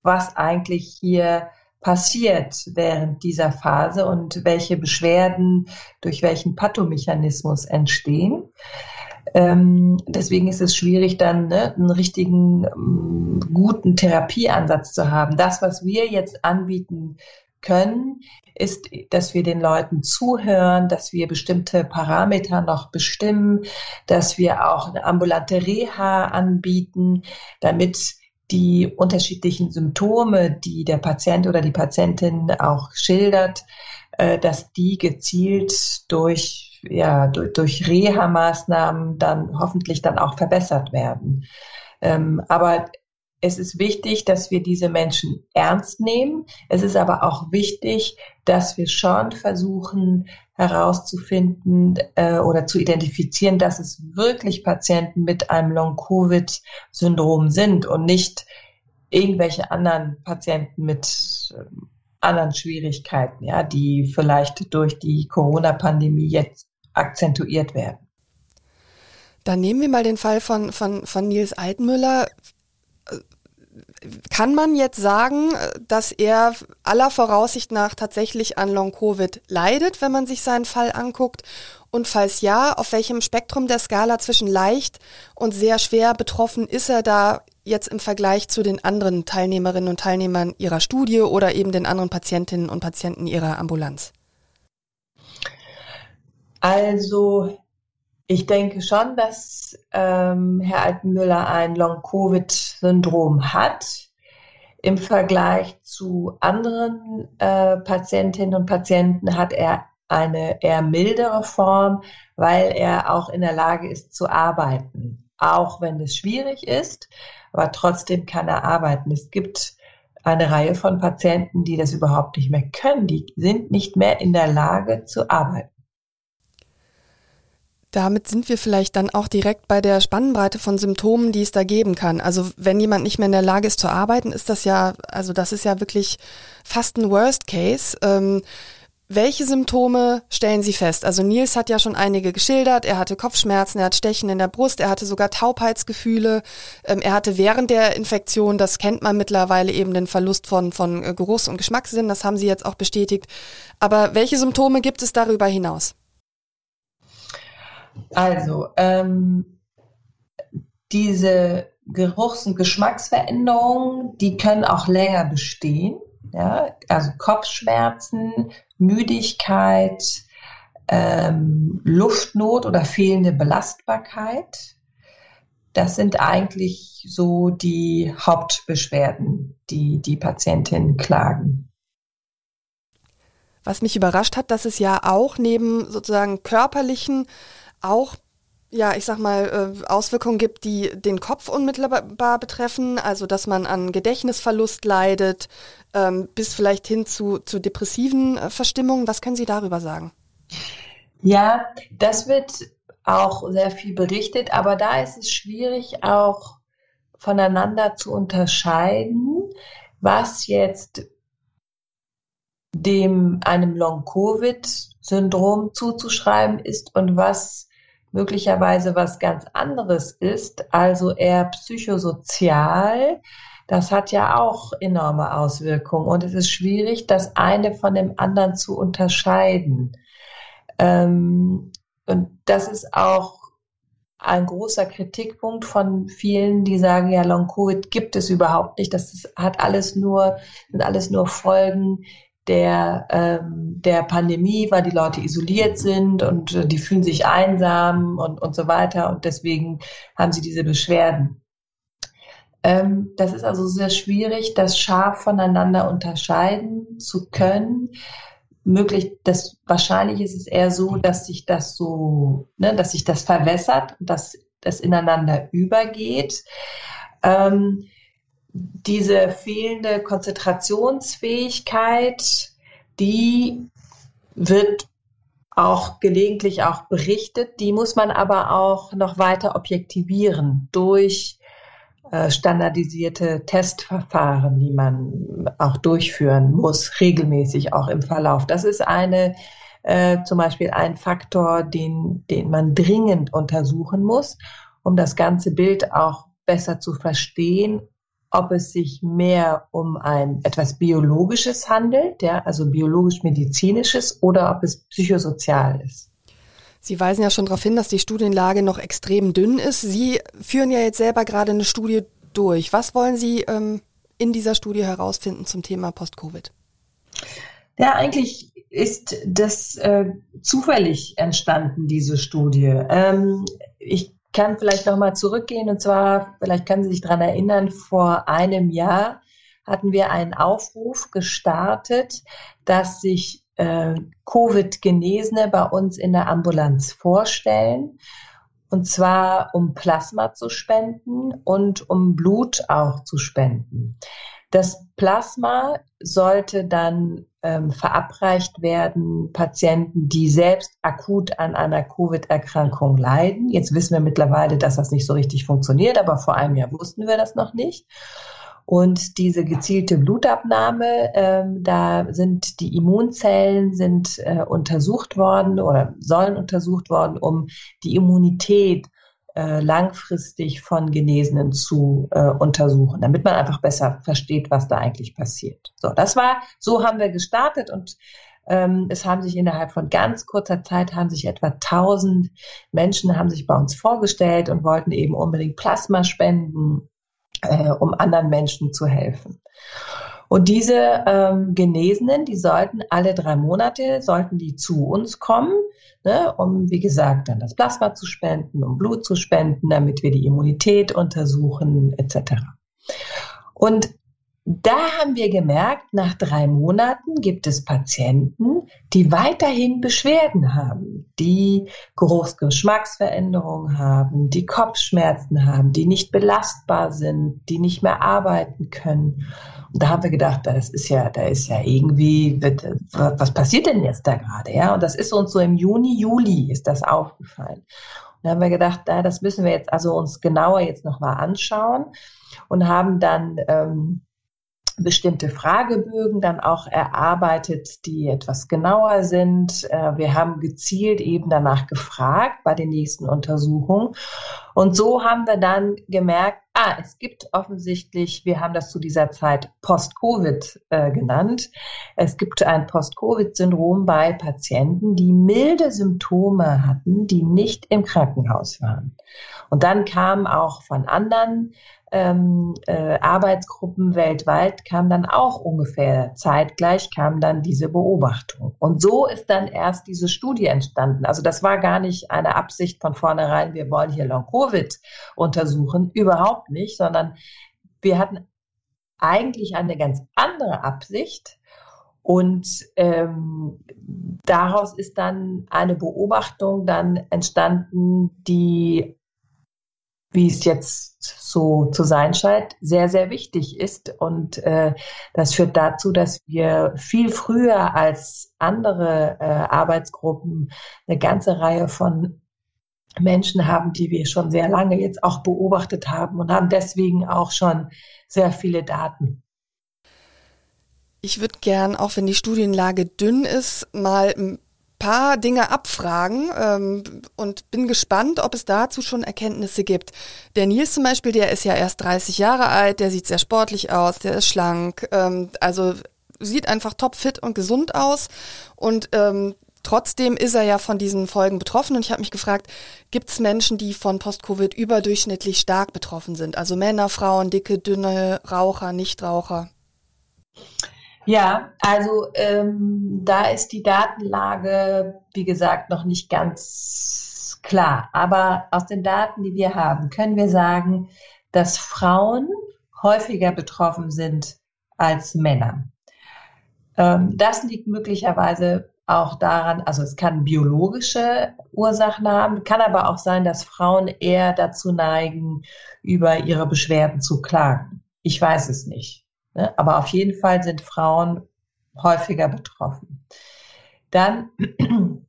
B: was eigentlich hier passiert während dieser Phase und welche Beschwerden durch welchen Pathomechanismus entstehen. Ähm, deswegen ist es schwierig, dann ne, einen richtigen, ähm, guten Therapieansatz zu haben. Das, was wir jetzt anbieten können, ist, dass wir den Leuten zuhören, dass wir bestimmte Parameter noch bestimmen, dass wir auch eine ambulante Reha anbieten, damit die unterschiedlichen Symptome, die der Patient oder die Patientin auch schildert, äh, dass die gezielt durch, ja, durch, durch Reha-Maßnahmen dann hoffentlich dann auch verbessert werden. Ähm, aber es ist wichtig, dass wir diese Menschen ernst nehmen. Es ist aber auch wichtig, dass wir schon versuchen herauszufinden äh, oder zu identifizieren, dass es wirklich Patienten mit einem Long-Covid-Syndrom sind und nicht irgendwelche anderen Patienten mit äh, anderen Schwierigkeiten, ja, die vielleicht durch die Corona-Pandemie jetzt akzentuiert werden.
A: Dann nehmen wir mal den Fall von, von, von Nils Altmüller kann man jetzt sagen, dass er aller Voraussicht nach tatsächlich an Long-Covid leidet, wenn man sich seinen Fall anguckt? Und falls ja, auf welchem Spektrum der Skala zwischen leicht und sehr schwer betroffen ist er da jetzt im Vergleich zu den anderen Teilnehmerinnen und Teilnehmern Ihrer Studie oder eben den anderen Patientinnen und Patienten Ihrer Ambulanz?
B: Also ich denke schon, dass ähm, Herr Altenmüller ein Long-Covid-Syndrom hat. Im Vergleich zu anderen äh, Patientinnen und Patienten hat er eine eher mildere Form, weil er auch in der Lage ist zu arbeiten. Auch wenn es schwierig ist, aber trotzdem kann er arbeiten. Es gibt eine Reihe von Patienten, die das überhaupt nicht mehr können. Die sind nicht mehr in der Lage zu arbeiten.
A: Damit sind wir vielleicht dann auch direkt bei der Spannbreite von Symptomen, die es da geben kann. Also wenn jemand nicht mehr in der Lage ist zu arbeiten, ist das ja, also das ist ja wirklich fast ein Worst Case. Ähm, welche Symptome stellen Sie fest? Also Nils hat ja schon einige geschildert. Er hatte Kopfschmerzen, er hat Stechen in der Brust, er hatte sogar Taubheitsgefühle. Ähm, er hatte während der Infektion, das kennt man mittlerweile eben, den Verlust von, von äh, Geruchs- und Geschmackssinn. Das haben Sie jetzt auch bestätigt. Aber welche Symptome gibt es darüber hinaus?
B: Also, ähm, diese Geruchs- und Geschmacksveränderungen, die können auch länger bestehen. Ja? Also Kopfschmerzen, Müdigkeit, ähm, Luftnot oder fehlende Belastbarkeit. Das sind eigentlich so die Hauptbeschwerden, die die Patientinnen klagen.
A: Was mich überrascht hat, dass es ja auch neben sozusagen körperlichen auch ja, ich sag mal, äh, Auswirkungen gibt, die den Kopf unmittelbar betreffen, also dass man an Gedächtnisverlust leidet, ähm, bis vielleicht hin zu, zu depressiven äh, Verstimmungen. Was können Sie darüber sagen?
B: Ja, das wird auch sehr viel berichtet, aber da ist es schwierig auch voneinander zu unterscheiden, was jetzt dem einem Long-Covid-Syndrom zuzuschreiben ist und was möglicherweise was ganz anderes ist, also eher psychosozial. Das hat ja auch enorme Auswirkungen und es ist schwierig, das eine von dem anderen zu unterscheiden. Ähm, und das ist auch ein großer Kritikpunkt von vielen, die sagen, ja, Long Covid gibt es überhaupt nicht. Das hat alles nur, sind alles nur Folgen der, ähm, der Pandemie, weil die Leute isoliert sind und äh, die fühlen sich einsam und, und so weiter und deswegen haben sie diese Beschwerden. Ähm, das ist also sehr schwierig, das scharf voneinander unterscheiden zu können. Möglich, das, wahrscheinlich ist es eher so, dass sich das so, ne, dass sich das verwässert, dass das ineinander übergeht. Ähm, diese fehlende Konzentrationsfähigkeit, die wird auch gelegentlich auch berichtet, die muss man aber auch noch weiter objektivieren durch äh, standardisierte Testverfahren, die man auch durchführen muss, regelmäßig auch im Verlauf. Das ist eine äh, zum Beispiel ein Faktor, den, den man dringend untersuchen muss, um das ganze Bild auch besser zu verstehen ob es sich mehr um ein etwas Biologisches handelt, ja, also biologisch-medizinisches, oder ob es psychosozial ist.
A: Sie weisen ja schon darauf hin, dass die Studienlage noch extrem dünn ist. Sie führen ja jetzt selber gerade eine Studie durch. Was wollen Sie ähm, in dieser Studie herausfinden zum Thema Post-Covid?
B: Ja, eigentlich ist das äh, zufällig entstanden, diese Studie. Ähm, ich kann vielleicht nochmal zurückgehen und zwar, vielleicht können Sie sich daran erinnern, vor einem Jahr hatten wir einen Aufruf gestartet, dass sich äh, Covid-Genesene bei uns in der Ambulanz vorstellen. Und zwar um Plasma zu spenden und um Blut auch zu spenden. Das Plasma sollte dann ähm, verabreicht werden Patienten, die selbst akut an einer Covid-Erkrankung leiden. Jetzt wissen wir mittlerweile, dass das nicht so richtig funktioniert, aber vor einem Jahr wussten wir das noch nicht. Und diese gezielte Blutabnahme, ähm, da sind die Immunzellen sind äh, untersucht worden oder sollen untersucht worden, um die Immunität äh, langfristig von Genesenen zu äh, untersuchen, damit man einfach besser versteht, was da eigentlich passiert. So, das war, so haben wir gestartet und ähm, es haben sich innerhalb von ganz kurzer Zeit haben sich etwa 1000 Menschen haben sich bei uns vorgestellt und wollten eben unbedingt Plasma spenden, äh, um anderen Menschen zu helfen. Und diese ähm, Genesenen, die sollten alle drei Monate, sollten die zu uns kommen, ne, um, wie gesagt, dann das Plasma zu spenden, um Blut zu spenden, damit wir die Immunität untersuchen, etc. Und da haben wir gemerkt, nach drei Monaten gibt es Patienten, die weiterhin Beschwerden haben, die Geruchsgeschmacksveränderungen haben, die Kopfschmerzen haben, die nicht belastbar sind, die nicht mehr arbeiten können. Und da haben wir gedacht, das ist ja, da ist ja irgendwie, was passiert denn jetzt da gerade? Ja, und das ist uns so im Juni, Juli ist das aufgefallen. Da haben wir gedacht, da, das müssen wir jetzt also uns genauer jetzt nochmal anschauen und haben dann ähm, bestimmte Fragebögen dann auch erarbeitet, die etwas genauer sind. Äh, wir haben gezielt eben danach gefragt bei den nächsten Untersuchungen. Und so haben wir dann gemerkt, ah, es gibt offensichtlich, wir haben das zu dieser Zeit Post-Covid äh, genannt, es gibt ein Post-Covid-Syndrom bei Patienten, die milde Symptome hatten, die nicht im Krankenhaus waren. Und dann kam auch von anderen ähm, äh, Arbeitsgruppen weltweit kam dann auch ungefähr zeitgleich kam dann diese Beobachtung. Und so ist dann erst diese Studie entstanden. Also das war gar nicht eine Absicht von vornherein, wir wollen hier Long-Covid untersuchen, überhaupt nicht, sondern wir hatten eigentlich eine ganz andere Absicht. Und ähm, daraus ist dann eine Beobachtung dann entstanden, die wie es jetzt so zu sein scheint, sehr, sehr wichtig ist. Und äh, das führt dazu, dass wir viel früher als andere äh, Arbeitsgruppen eine ganze Reihe von Menschen haben, die wir schon sehr lange jetzt auch beobachtet haben und haben deswegen auch schon sehr viele Daten.
A: Ich würde gern, auch wenn die Studienlage dünn ist, mal ein paar Dinge abfragen ähm, und bin gespannt, ob es dazu schon Erkenntnisse gibt. Der Nils zum Beispiel, der ist ja erst 30 Jahre alt, der sieht sehr sportlich aus, der ist schlank, ähm, also sieht einfach topfit und gesund aus und ähm, Trotzdem ist er ja von diesen Folgen betroffen und ich habe mich gefragt, gibt es Menschen, die von Post-Covid überdurchschnittlich stark betroffen sind? Also Männer, Frauen, dicke, dünne, Raucher, Nichtraucher?
B: Ja, also ähm, da ist die Datenlage, wie gesagt, noch nicht ganz klar. Aber aus den Daten, die wir haben, können wir sagen, dass Frauen häufiger betroffen sind als Männer. Ähm, das liegt möglicherweise auch daran, also es kann biologische Ursachen haben, kann aber auch sein, dass Frauen eher dazu neigen, über ihre Beschwerden zu klagen. Ich weiß es nicht. Ne? Aber auf jeden Fall sind Frauen häufiger betroffen. Dann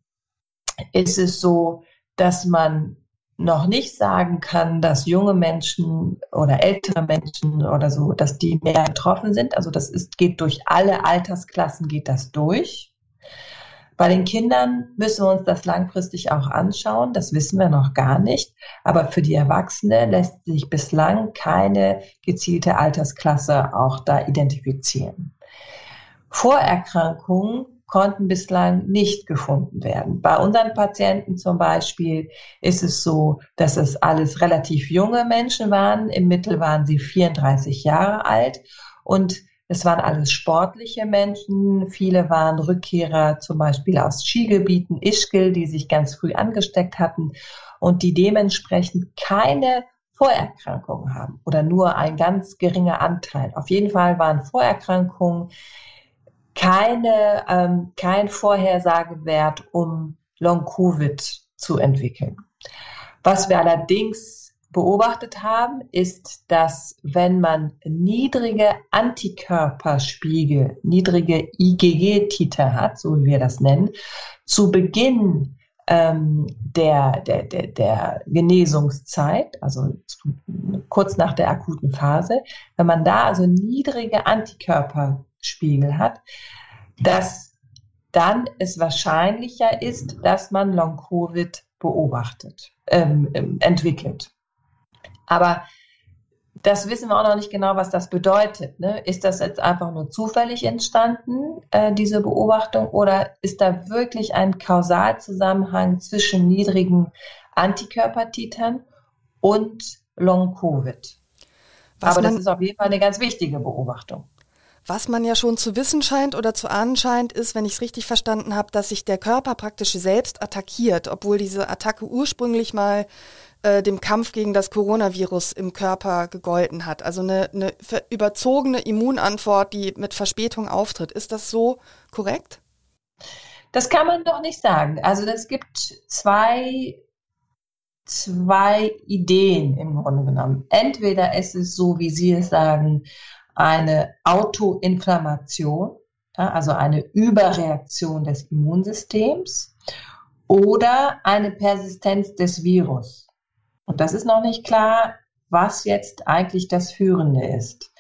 B: ist es so, dass man noch nicht sagen kann, dass junge Menschen oder ältere Menschen oder so, dass die mehr betroffen sind. Also das ist, geht durch alle Altersklassen geht das durch. Bei den Kindern müssen wir uns das langfristig auch anschauen. Das wissen wir noch gar nicht. Aber für die Erwachsene lässt sich bislang keine gezielte Altersklasse auch da identifizieren. Vorerkrankungen konnten bislang nicht gefunden werden. Bei unseren Patienten zum Beispiel ist es so, dass es alles relativ junge Menschen waren. Im Mittel waren sie 34 Jahre alt und es waren alles sportliche Menschen. Viele waren Rückkehrer zum Beispiel aus Skigebieten, Ischgl, die sich ganz früh angesteckt hatten und die dementsprechend keine Vorerkrankungen haben oder nur ein ganz geringer Anteil. Auf jeden Fall waren Vorerkrankungen keine, ähm, kein Vorhersagewert, um Long-Covid zu entwickeln. Was wir allerdings beobachtet haben, ist, dass wenn man niedrige Antikörperspiegel, niedrige IgG-Titer hat, so wie wir das nennen, zu Beginn ähm, der, der, der, der Genesungszeit, also kurz nach der akuten Phase, wenn man da also niedrige Antikörperspiegel hat, dass dann es wahrscheinlicher ist, dass man Long-Covid beobachtet, ähm, ähm entwickelt. Aber das wissen wir auch noch nicht genau, was das bedeutet. Ne? Ist das jetzt einfach nur zufällig entstanden, äh, diese Beobachtung, oder ist da wirklich ein Kausalzusammenhang zwischen niedrigen Antikörpertitern und Long-Covid? Aber das ist auf jeden Fall eine ganz wichtige Beobachtung.
A: Was man ja schon zu wissen scheint oder zu ahnen scheint, ist, wenn ich es richtig verstanden habe, dass sich der Körper praktisch selbst attackiert, obwohl diese Attacke ursprünglich mal äh, dem Kampf gegen das Coronavirus im Körper gegolten hat. Also eine, eine überzogene Immunantwort, die mit Verspätung auftritt. Ist das so korrekt?
B: Das kann man doch nicht sagen. Also es gibt zwei, zwei Ideen im Grunde genommen. Entweder ist es so, wie Sie es sagen, eine Autoinflammation, also eine Überreaktion des Immunsystems oder eine Persistenz des Virus. Und das ist noch nicht klar, was jetzt eigentlich das Führende ist.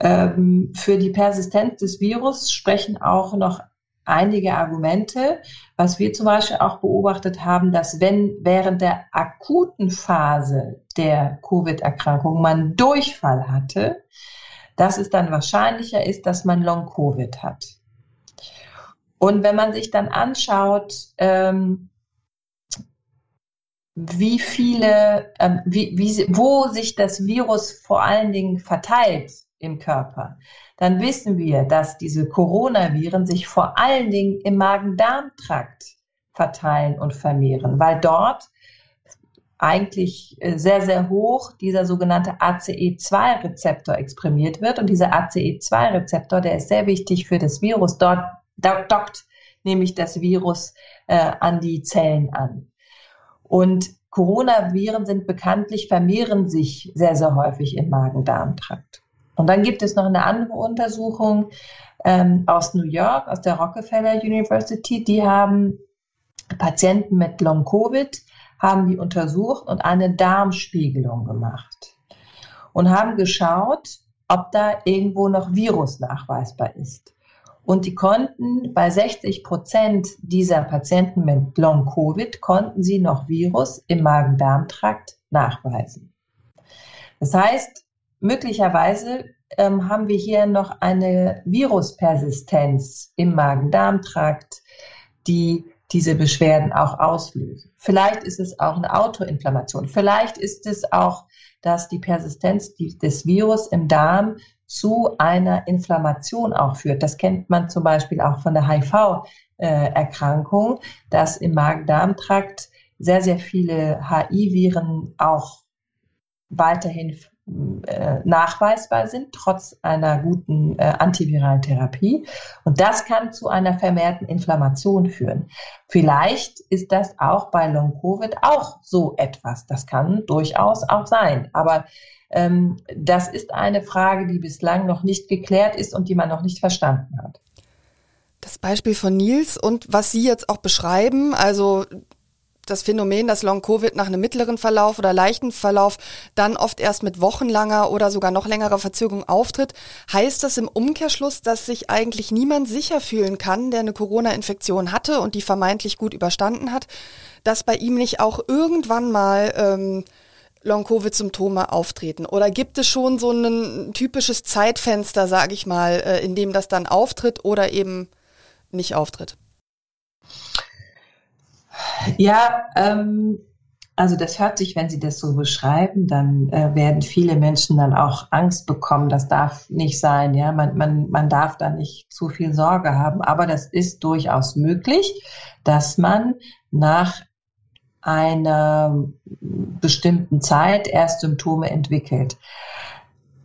B: Ähm, für die Persistenz des Virus sprechen auch noch einige Argumente, was wir zum Beispiel auch beobachtet haben, dass wenn während der akuten Phase der Covid-Erkrankung man Durchfall hatte, dass es dann wahrscheinlicher ist, dass man Long-Covid hat. Und wenn man sich dann anschaut, ähm, wie viele, ähm, wie, wie, wo sich das Virus vor allen Dingen verteilt im Körper, dann wissen wir, dass diese Coronaviren sich vor allen Dingen im Magen-Darm-Trakt verteilen und vermehren, weil dort eigentlich äh, sehr, sehr hoch dieser sogenannte ACE2-Rezeptor exprimiert wird. Und dieser ACE2-Rezeptor, der ist sehr wichtig für das Virus. Dort dockt nämlich das Virus äh, an die Zellen an. Und Coronaviren sind bekanntlich, vermehren sich sehr, sehr häufig im Magen-Darm-Trakt. Und dann gibt es noch eine andere Untersuchung ähm, aus New York, aus der Rockefeller University. Die haben Patienten mit Long-Covid, haben die untersucht und eine Darmspiegelung gemacht. Und haben geschaut, ob da irgendwo noch Virus nachweisbar ist. Und die konnten bei 60 Prozent dieser Patienten mit Long-Covid konnten sie noch Virus im Magen-Darm-Trakt nachweisen. Das heißt, möglicherweise ähm, haben wir hier noch eine Viruspersistenz im Magen-Darm-Trakt, die diese Beschwerden auch auslösen. Vielleicht ist es auch eine Autoinflammation. Vielleicht ist es auch, dass die Persistenz des Virus im Darm zu einer Inflammation auch führt. Das kennt man zum Beispiel auch von der HIV-Erkrankung, dass im Magen-Darm-Trakt sehr, sehr viele HIV-Viren auch weiterhin äh, nachweisbar sind, trotz einer guten äh, antiviralen Therapie. Und das kann zu einer vermehrten Inflammation führen. Vielleicht ist das auch bei Long-Covid auch so etwas. Das kann durchaus auch sein. Aber ähm, das ist eine Frage, die bislang noch nicht geklärt ist und die man noch nicht verstanden hat.
A: Das Beispiel von Nils und was Sie jetzt auch beschreiben, also das Phänomen, dass Long-Covid nach einem mittleren Verlauf oder leichten Verlauf dann oft erst mit wochenlanger oder sogar noch längerer Verzögerung auftritt, heißt das im Umkehrschluss, dass sich eigentlich niemand sicher fühlen kann, der eine Corona-Infektion hatte und die vermeintlich gut überstanden hat, dass bei ihm nicht auch irgendwann mal ähm, Long-Covid-Symptome auftreten? Oder gibt es schon so ein typisches Zeitfenster, sage ich mal, äh, in dem das dann auftritt oder eben nicht auftritt?
B: Ja, ähm, also das hört sich, wenn Sie das so beschreiben, dann äh, werden viele Menschen dann auch Angst bekommen. Das darf nicht sein, ja. Man, man, man darf da nicht zu viel Sorge haben. Aber das ist durchaus möglich, dass man nach einer bestimmten Zeit erst Symptome entwickelt.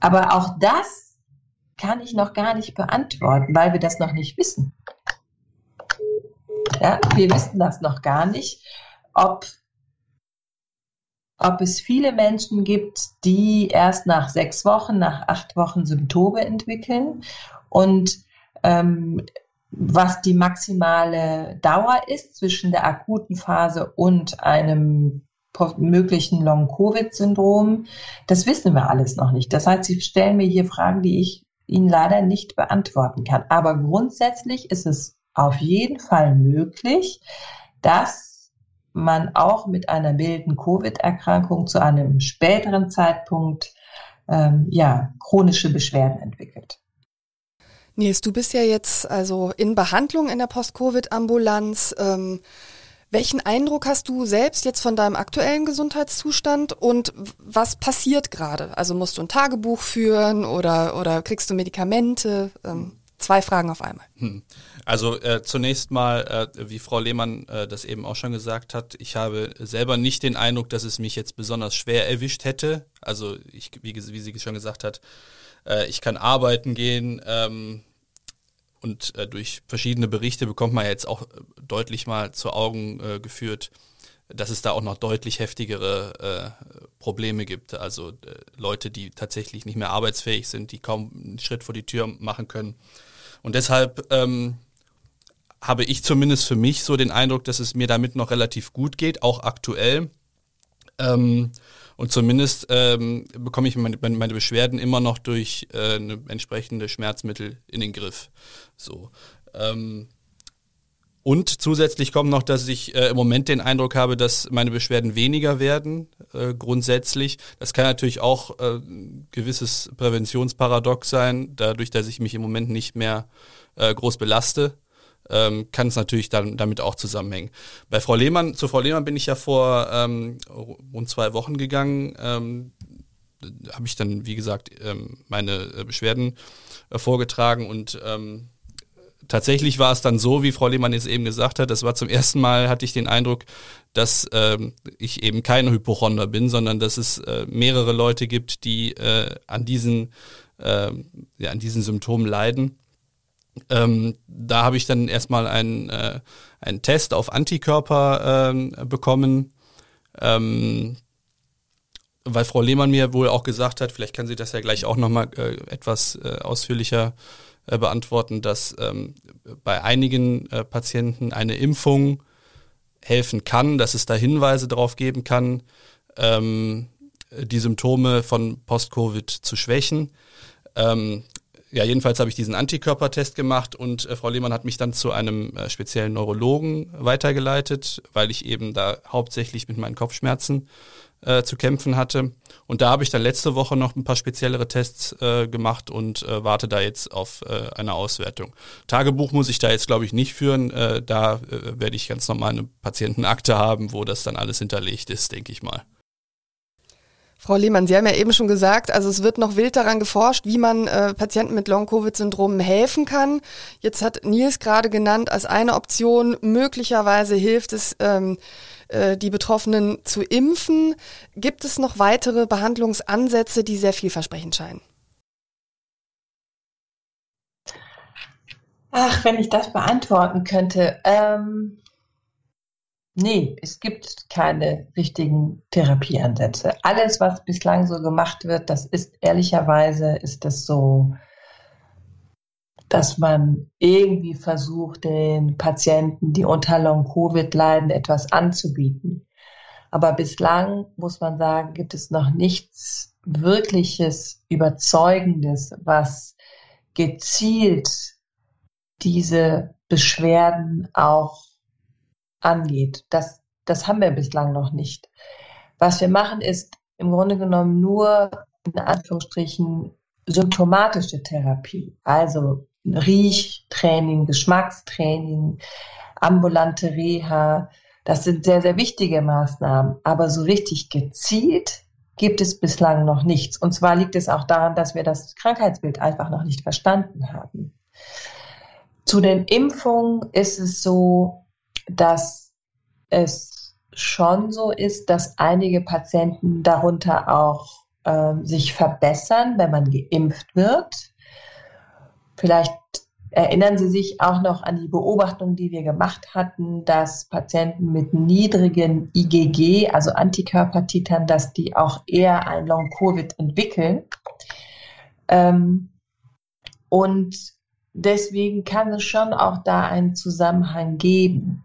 B: Aber auch das kann ich noch gar nicht beantworten, weil wir das noch nicht wissen. Ja, wir wissen das noch gar nicht, ob, ob es viele Menschen gibt, die erst nach sechs Wochen, nach acht Wochen Symptome entwickeln und ähm, was die maximale Dauer ist zwischen der akuten Phase und einem möglichen Long-Covid-Syndrom, das wissen wir alles noch nicht. Das heißt, Sie stellen mir hier Fragen, die ich Ihnen leider nicht beantworten kann. Aber grundsätzlich ist es auf jeden Fall möglich, dass man auch mit einer milden Covid-Erkrankung zu einem späteren Zeitpunkt ähm, ja, chronische Beschwerden entwickelt.
A: Nils, du bist ja jetzt also in Behandlung in der Post-Covid-Ambulanz. Ähm, welchen Eindruck hast du selbst jetzt von deinem aktuellen Gesundheitszustand und was passiert gerade? Also musst du ein Tagebuch führen oder, oder kriegst du Medikamente? Ähm, zwei Fragen auf einmal. Hm.
C: Also äh, zunächst mal, äh, wie Frau Lehmann äh, das eben auch schon gesagt hat, ich habe selber nicht den Eindruck, dass es mich jetzt besonders schwer erwischt hätte. Also ich, wie, wie sie schon gesagt hat, äh, ich kann arbeiten gehen ähm, und äh, durch verschiedene Berichte bekommt man jetzt auch deutlich mal zu Augen äh, geführt, dass es da auch noch deutlich heftigere äh, Probleme gibt. Also äh, Leute, die tatsächlich nicht mehr arbeitsfähig sind, die kaum einen Schritt vor die Tür machen können. Und deshalb ähm, habe ich zumindest für mich so den Eindruck, dass es mir damit noch relativ gut geht, auch aktuell. Ähm, und zumindest ähm, bekomme ich meine, meine, Beschwerden immer noch durch äh, eine entsprechende Schmerzmittel in den Griff. So. Ähm, und zusätzlich kommt noch, dass ich äh, im Moment den Eindruck habe, dass meine Beschwerden weniger werden, äh, grundsätzlich. Das kann natürlich auch äh, ein gewisses Präventionsparadox sein, dadurch, dass ich mich im Moment nicht mehr äh, groß belaste ähm, kann es natürlich dann damit auch zusammenhängen. Bei Frau Lehmann, zu Frau Lehmann bin ich ja vor ähm, rund zwei Wochen gegangen. Ähm, habe ich dann, wie gesagt, ähm, meine äh, Beschwerden äh, vorgetragen und ähm, tatsächlich war es dann so, wie Frau Lehmann jetzt eben gesagt hat, das war zum ersten Mal, hatte ich den Eindruck, dass ähm, ich eben kein Hypochonder bin, sondern dass es äh, mehrere Leute gibt, die äh, an diesen äh, ja, an diesen Symptomen leiden. Ähm, da habe ich dann erstmal einen, äh, einen Test auf Antikörper ähm, bekommen, Ähm, weil Frau Lehmann mir wohl auch gesagt hat, vielleicht kann sie das ja gleich auch nochmal äh, etwas äh, ausführlicher äh, beantworten, dass ähm, bei einigen äh, Patienten eine Impfung helfen kann, dass es da Hinweise darauf geben kann, ähm, die Symptome von Post-Covid zu schwächen. Ähm, ja, jedenfalls habe ich diesen Antikörpertest gemacht und äh, Frau Lehmann hat mich dann zu einem äh, speziellen Neurologen weitergeleitet, weil ich eben da hauptsächlich mit meinen Kopfschmerzen äh, zu kämpfen hatte. Und da habe ich dann letzte Woche noch ein paar speziellere Tests äh, gemacht und äh, warte da jetzt auf äh, eine Auswertung. Tagebuch muss ich da jetzt, glaube ich, nicht führen. Äh, da äh, werde ich ganz normal eine Patientenakte haben, wo das dann alles hinterlegt ist, denke ich mal.
A: Frau Lehmann, Sie haben ja eben schon gesagt, also es wird noch wild daran geforscht, wie man äh, Patienten mit Long-Covid-Syndromen helfen kann. Jetzt hat Nils gerade genannt, als eine Option möglicherweise hilft es, ähm, äh, die Betroffenen zu impfen. Gibt es noch weitere Behandlungsansätze, die sehr vielversprechend scheinen?
B: Ach, wenn ich das beantworten könnte. Ähm, nee, es gibt keine richtigen Therapieansätze. Alles, was bislang so gemacht wird, das ist ehrlicherweise, ist das so dass man irgendwie versucht, den Patienten, die unter Long-Covid leiden, etwas anzubieten. Aber bislang muss man sagen, gibt es noch nichts wirkliches, überzeugendes, was gezielt diese Beschwerden auch angeht. Das, das haben wir bislang noch nicht. Was wir machen, ist im Grunde genommen nur in Anführungsstrichen symptomatische Therapie. Also Riechtraining, Geschmackstraining, ambulante Reha. Das sind sehr, sehr wichtige Maßnahmen. Aber so richtig gezielt gibt es bislang noch nichts. Und zwar liegt es auch daran, dass wir das Krankheitsbild einfach noch nicht verstanden haben. Zu den Impfungen ist es so, dass es schon so ist, dass einige Patienten darunter auch äh, sich verbessern, wenn man geimpft wird. Vielleicht erinnern Sie sich auch noch an die Beobachtung, die wir gemacht hatten, dass Patienten mit niedrigen IgG, also Antikörpertitern, dass die auch eher ein Long-Covid entwickeln. Ähm, und deswegen kann es schon auch da einen Zusammenhang geben.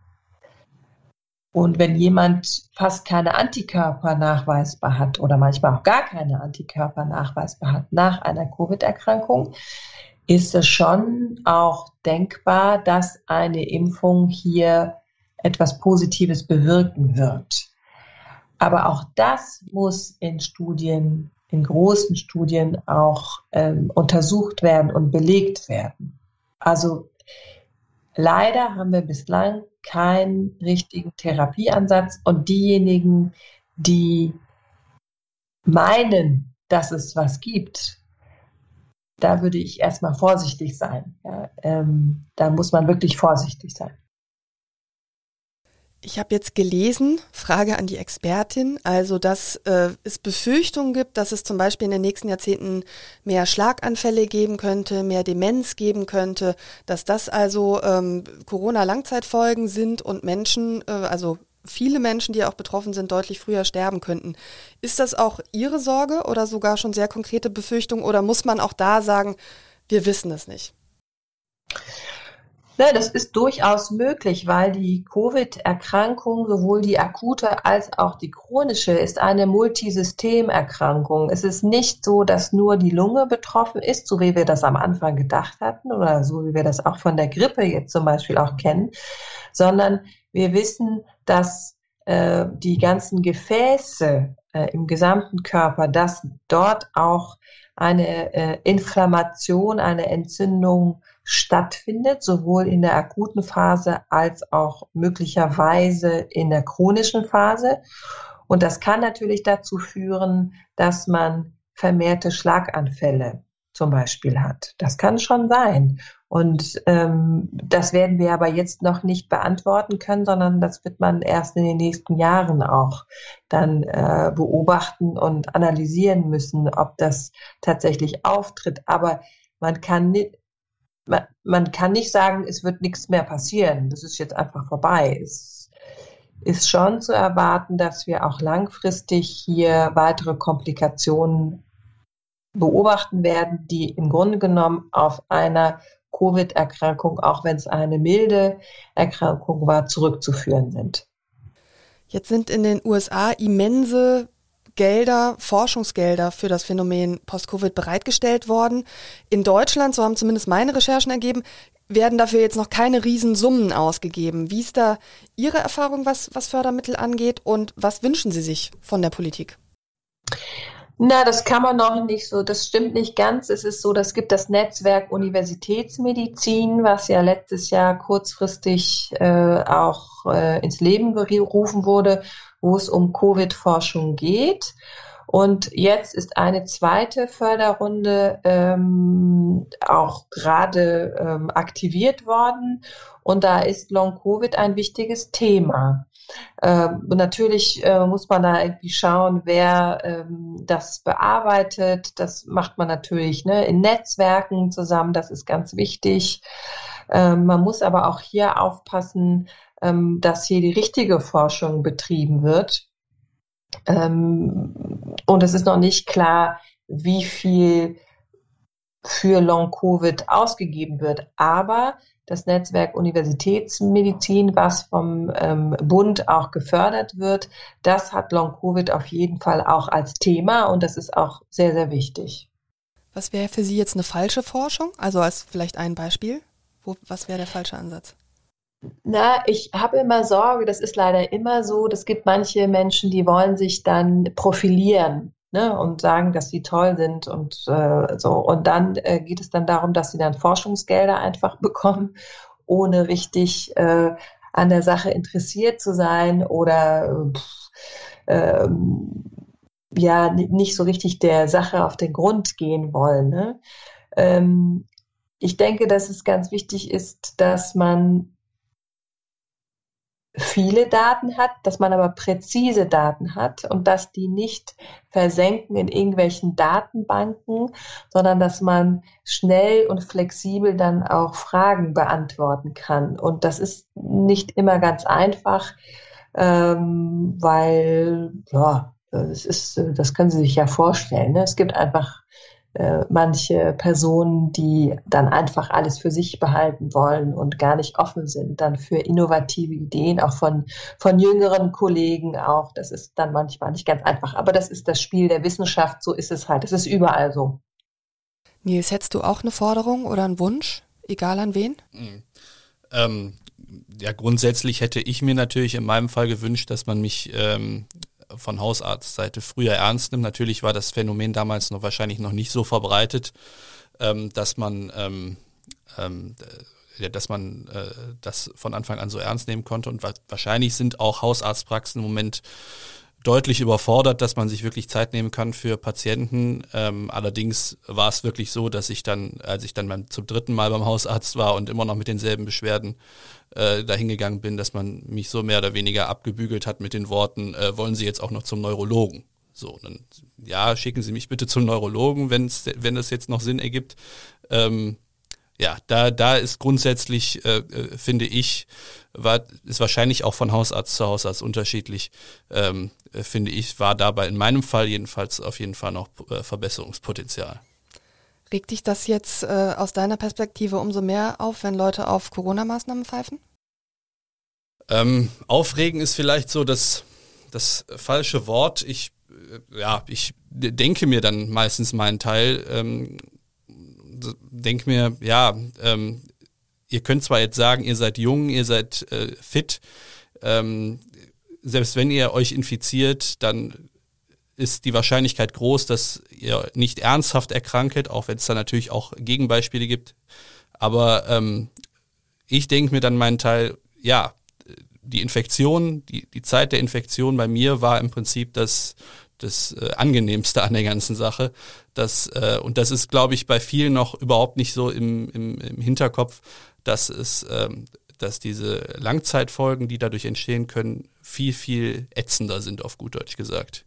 B: Und wenn jemand fast keine Antikörper nachweisbar hat oder manchmal auch gar keine Antikörper nachweisbar hat nach einer Covid-Erkrankung, ist es schon auch denkbar, dass eine Impfung hier etwas Positives bewirken wird. Aber auch das muss in Studien, in großen Studien auch ähm, untersucht werden und belegt werden. Also leider haben wir bislang keinen richtigen Therapieansatz und diejenigen, die meinen, dass es was gibt, da würde ich erstmal vorsichtig sein. Ja, ähm, da muss man wirklich vorsichtig sein.
A: Ich habe jetzt gelesen, Frage an die Expertin, also dass äh, es Befürchtungen gibt, dass es zum Beispiel in den nächsten Jahrzehnten mehr Schlaganfälle geben könnte, mehr Demenz geben könnte, dass das also ähm, Corona-Langzeitfolgen sind und Menschen, äh, also viele Menschen, die auch betroffen sind, deutlich früher sterben könnten. Ist das auch Ihre Sorge oder sogar schon sehr konkrete Befürchtung oder muss man auch da sagen, wir wissen es nicht?
B: Ja, das ist durchaus möglich, weil die Covid-Erkrankung, sowohl die akute als auch die chronische, ist eine Multisystemerkrankung. Es ist nicht so, dass nur die Lunge betroffen ist, so wie wir das am Anfang gedacht hatten oder so wie wir das auch von der Grippe jetzt zum Beispiel auch kennen, sondern wir wissen, dass äh, die ganzen Gefäße äh, im gesamten Körper, dass dort auch eine äh, Inflammation, eine Entzündung stattfindet, sowohl in der akuten Phase als auch möglicherweise in der chronischen Phase. Und das kann natürlich dazu führen, dass man vermehrte Schlaganfälle zum Beispiel hat. Das kann schon sein. Und ähm, das werden wir aber jetzt noch nicht beantworten können, sondern das wird man erst in den nächsten Jahren auch dann äh, beobachten und analysieren müssen, ob das tatsächlich auftritt. Aber man kann nicht, man, man kann nicht sagen, es wird nichts mehr passieren. Das ist jetzt einfach vorbei. Es, ist schon zu erwarten, dass wir auch langfristig hier weitere Komplikationen beobachten werden, die im Grunde genommen auf einer Covid-Erkrankung, auch wenn es eine milde Erkrankung war, zurückzuführen sind.
A: Jetzt sind in den USA immense Gelder, Forschungsgelder für das Phänomen Post-Covid bereitgestellt worden. In Deutschland, so haben zumindest meine Recherchen ergeben, werden dafür jetzt noch keine Riesensummen ausgegeben. Wie ist da Ihre Erfahrung, was, was Fördermittel angeht und was wünschen Sie sich von der Politik?
B: Na, das kann man noch nicht so. Das stimmt nicht ganz. Es ist so, es gibt das Netzwerk Universitätsmedizin, was ja letztes Jahr kurzfristig äh, auch äh, ins Leben gerufen wurde, wo es um Covid-Forschung geht. Und jetzt ist eine zweite Förderrunde ähm, auch gerade ähm, aktiviert worden. Und da ist Long-Covid ein wichtiges Thema. Ähm, natürlich äh, muss man da irgendwie schauen, wer ähm, das bearbeitet. Das macht man natürlich ne, in Netzwerken zusammen. Das ist ganz wichtig. Ähm, man muss aber auch hier aufpassen, ähm, dass hier die richtige Forschung betrieben wird und es ist noch nicht klar, wie viel für Long-Covid ausgegeben wird. Aber das Netzwerk Universitätsmedizin, was vom ähm, Bund auch gefördert wird, das hat Long-Covid auf jeden Fall auch als Thema und das ist auch sehr, sehr wichtig.
A: Was wäre für Sie jetzt eine falsche Forschung? Also als vielleicht ein Beispiel? Wo, was wäre der falsche Ansatz?
B: Na, ich habe immer Sorge, das ist leider immer so. Es gibt manche Menschen, die wollen sich dann profilieren ne, und sagen, dass sie toll sind und äh, so. Und dann äh, geht es dann darum, dass sie dann Forschungsgelder einfach bekommen, ohne richtig äh, an der Sache interessiert zu sein oder pff, ähm, ja nicht so richtig der Sache auf den Grund gehen wollen. Ne? Ähm, ich denke, dass es ganz wichtig ist, dass man viele Daten hat, dass man aber präzise Daten hat und dass die nicht versenken in irgendwelchen Datenbanken, sondern dass man schnell und flexibel dann auch Fragen beantworten kann. Und das ist nicht immer ganz einfach, ähm, weil, ja, das ist, das können Sie sich ja vorstellen. Ne? Es gibt einfach äh, manche Personen, die dann einfach alles für sich behalten wollen und gar nicht offen sind dann für innovative Ideen, auch von, von jüngeren Kollegen auch. Das ist dann manchmal nicht ganz einfach. Aber das ist das Spiel der Wissenschaft, so ist es halt. Es ist überall so.
A: Nils, hättest du auch eine Forderung oder einen Wunsch, egal an wen? Mhm.
C: Ähm, ja, grundsätzlich hätte ich mir natürlich in meinem Fall gewünscht, dass man mich ähm, von Hausarztseite früher ernst nimmt. Natürlich war das Phänomen damals noch wahrscheinlich noch nicht so verbreitet, ähm, dass man ähm, ähm, ja, dass man äh, das von Anfang an so ernst nehmen konnte. Und wa wahrscheinlich sind auch Hausarztpraxen im Moment deutlich überfordert, dass man sich wirklich Zeit nehmen kann für Patienten. Ähm, allerdings war es wirklich so, dass ich dann, als ich dann beim, zum dritten Mal beim Hausarzt war und immer noch mit denselben Beschwerden äh, dahingegangen bin, dass man mich so mehr oder weniger abgebügelt hat mit den Worten, äh, wollen Sie jetzt auch noch zum Neurologen? So, dann, ja, schicken Sie mich bitte zum Neurologen, wenn's, wenn es jetzt noch Sinn ergibt. Ähm, ja, da, da ist grundsätzlich, äh, äh, finde ich, war, ist wahrscheinlich auch von Hausarzt zu Hausarzt unterschiedlich, ähm, äh, finde ich, war dabei in meinem Fall jedenfalls auf jeden Fall noch äh, Verbesserungspotenzial.
A: Regt dich das jetzt äh, aus deiner Perspektive umso mehr auf, wenn Leute auf Corona-Maßnahmen pfeifen?
C: Ähm, aufregen ist vielleicht so das, das falsche Wort. Ich, ja, ich denke mir dann meistens meinen Teil, ähm, denke mir, ja, ähm, ihr könnt zwar jetzt sagen, ihr seid jung, ihr seid äh, fit, ähm, selbst wenn ihr euch infiziert, dann ist die Wahrscheinlichkeit groß, dass ihr nicht ernsthaft erkranket, auch wenn es da natürlich auch Gegenbeispiele gibt. Aber ähm, ich denke mir dann meinen Teil, ja, die Infektion, die, die Zeit der Infektion bei mir war im Prinzip das, das äh, angenehmste an der ganzen Sache. Das, äh, und das ist, glaube ich, bei vielen noch überhaupt nicht so im, im, im Hinterkopf, dass es, ähm, dass diese Langzeitfolgen, die dadurch entstehen können, viel, viel ätzender sind, auf gut Deutsch gesagt.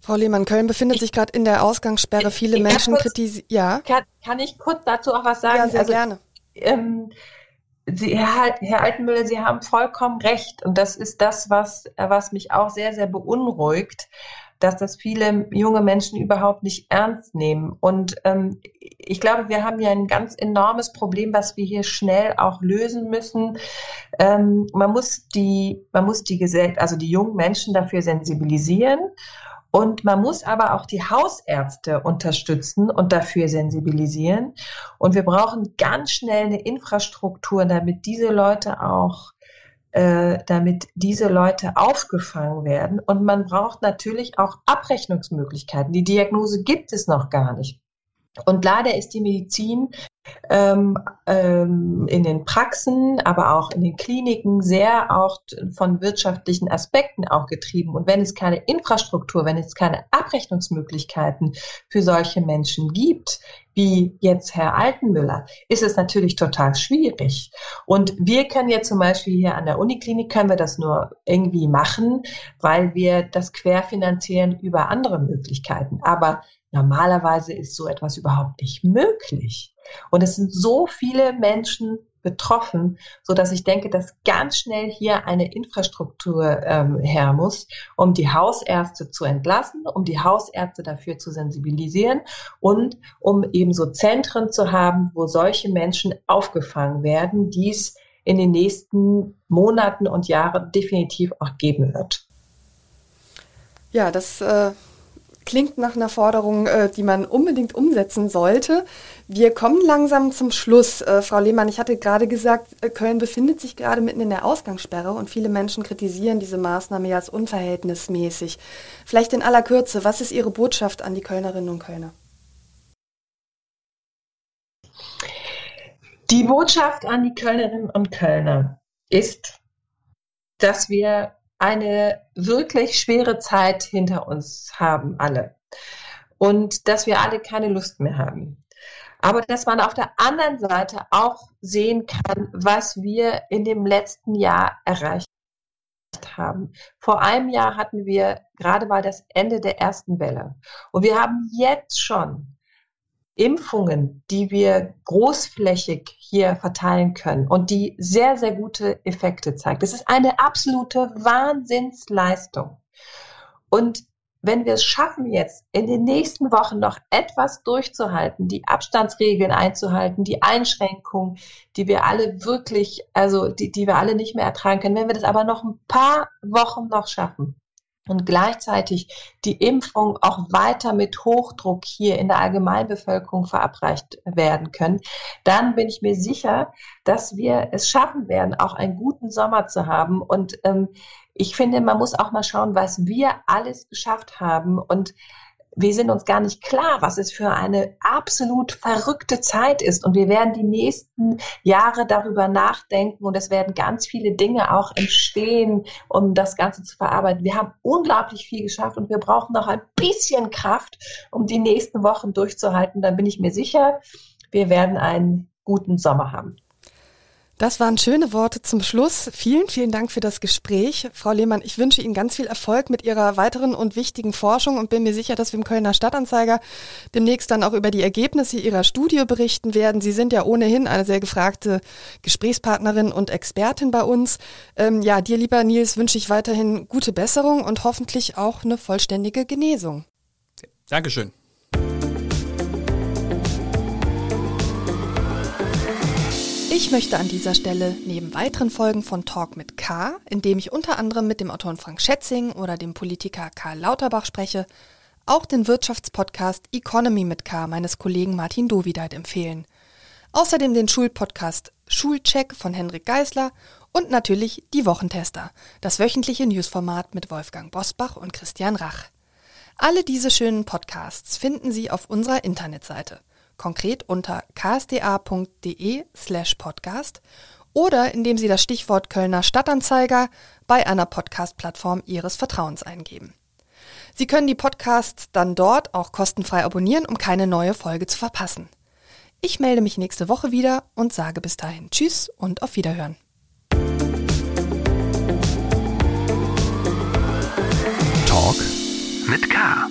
A: Frau Lehmann, Köln befindet sich gerade in der Ausgangssperre. Viele Menschen kritisieren. Ja.
B: Kann, kann, ich kurz dazu auch was sagen?
A: Ja, sehr also, gerne.
B: Ähm, Sie, Herr, Altenmüller, Sie haben vollkommen recht. Und das ist das, was, was mich auch sehr, sehr beunruhigt, dass das viele junge Menschen überhaupt nicht ernst nehmen. Und ähm, ich glaube, wir haben ja ein ganz enormes Problem, was wir hier schnell auch lösen müssen. Ähm, man muss die, man muss die Gesellschaft, also die jungen Menschen dafür sensibilisieren. Und man muss aber auch die Hausärzte unterstützen und dafür sensibilisieren. Und wir brauchen ganz schnell eine Infrastruktur, damit diese Leute auch äh, damit diese Leute aufgefangen werden. Und man braucht natürlich auch Abrechnungsmöglichkeiten. Die Diagnose gibt es noch gar nicht. Und leider ist die Medizin ähm, ähm, in den Praxen, aber auch in den Kliniken sehr auch von wirtschaftlichen Aspekten auch getrieben. Und wenn es keine Infrastruktur, wenn es keine Abrechnungsmöglichkeiten für solche Menschen gibt, wie jetzt Herr Altenmüller, ist es natürlich total schwierig. Und wir können jetzt zum Beispiel hier an der Uniklinik, können wir das nur irgendwie machen, weil wir das querfinanzieren über andere Möglichkeiten. Aber normalerweise ist so etwas überhaupt nicht möglich. Und es sind so viele Menschen betroffen, so dass ich denke, dass ganz schnell hier eine Infrastruktur ähm, her muss, um die Hausärzte zu entlassen, um die Hausärzte dafür zu sensibilisieren und um eben so Zentren zu haben, wo solche Menschen aufgefangen werden, die es in den nächsten Monaten und Jahren definitiv auch geben wird.
A: Ja, das äh, klingt nach einer Forderung, äh, die man unbedingt umsetzen sollte. Wir kommen langsam zum Schluss. Äh, Frau Lehmann, ich hatte gerade gesagt, äh, Köln befindet sich gerade mitten in der Ausgangssperre und viele Menschen kritisieren diese Maßnahme ja als unverhältnismäßig. Vielleicht in aller Kürze, was ist Ihre Botschaft an die Kölnerinnen und Kölner?
B: Die Botschaft an die Kölnerinnen und Kölner ist, dass wir eine wirklich schwere Zeit hinter uns haben, alle. Und dass wir alle keine Lust mehr haben. Aber dass man auf der anderen Seite auch sehen kann, was wir in dem letzten Jahr erreicht haben. Vor einem Jahr hatten wir gerade mal das Ende der ersten Welle. Und wir haben jetzt schon Impfungen, die wir großflächig hier verteilen können und die sehr, sehr gute Effekte zeigt. Das ist eine absolute Wahnsinnsleistung. Und wenn wir es schaffen, jetzt in den nächsten Wochen noch etwas durchzuhalten, die Abstandsregeln einzuhalten, die Einschränkungen, die wir alle wirklich, also die, die wir alle nicht mehr ertragen können, wenn wir das aber noch ein paar Wochen noch schaffen, und gleichzeitig die Impfung auch weiter mit Hochdruck hier in der Allgemeinbevölkerung verabreicht werden können, dann bin ich mir sicher, dass wir es schaffen werden, auch einen guten Sommer zu haben. Und ähm, ich finde, man muss auch mal schauen, was wir alles geschafft haben und wir sind uns gar nicht klar, was es für eine absolut verrückte Zeit ist. Und wir werden die nächsten Jahre darüber nachdenken und es werden ganz viele Dinge auch entstehen, um das Ganze zu verarbeiten. Wir haben unglaublich viel geschafft und wir brauchen noch ein bisschen Kraft, um die nächsten Wochen durchzuhalten. Dann bin ich mir sicher, wir werden einen guten Sommer haben.
A: Das waren schöne Worte zum Schluss. Vielen, vielen Dank für das Gespräch. Frau Lehmann, ich wünsche Ihnen ganz viel Erfolg mit Ihrer weiteren und wichtigen Forschung und bin mir sicher, dass wir im Kölner Stadtanzeiger demnächst dann auch über die Ergebnisse Ihrer Studie berichten werden. Sie sind ja ohnehin eine sehr gefragte Gesprächspartnerin und Expertin bei uns. Ähm, ja, dir, lieber Nils, wünsche ich weiterhin gute Besserung und hoffentlich auch eine vollständige Genesung.
C: Dankeschön.
A: Ich möchte an dieser Stelle neben weiteren Folgen von Talk mit K, in dem ich unter anderem mit dem Autoren Frank Schätzing oder dem Politiker Karl Lauterbach spreche, auch den Wirtschaftspodcast Economy mit K meines Kollegen Martin Dovideit empfehlen. Außerdem den Schulpodcast Schulcheck von Henrik Geisler und natürlich die Wochentester, das wöchentliche Newsformat mit Wolfgang Bosbach und Christian Rach. Alle diese schönen Podcasts finden Sie auf unserer Internetseite konkret unter ksda.de slash podcast oder indem Sie das Stichwort Kölner Stadtanzeiger bei einer Podcast-Plattform Ihres Vertrauens eingeben. Sie können die Podcasts dann dort auch kostenfrei abonnieren, um keine neue Folge zu verpassen. Ich melde mich nächste Woche wieder und sage bis dahin Tschüss und auf Wiederhören.
D: Talk mit K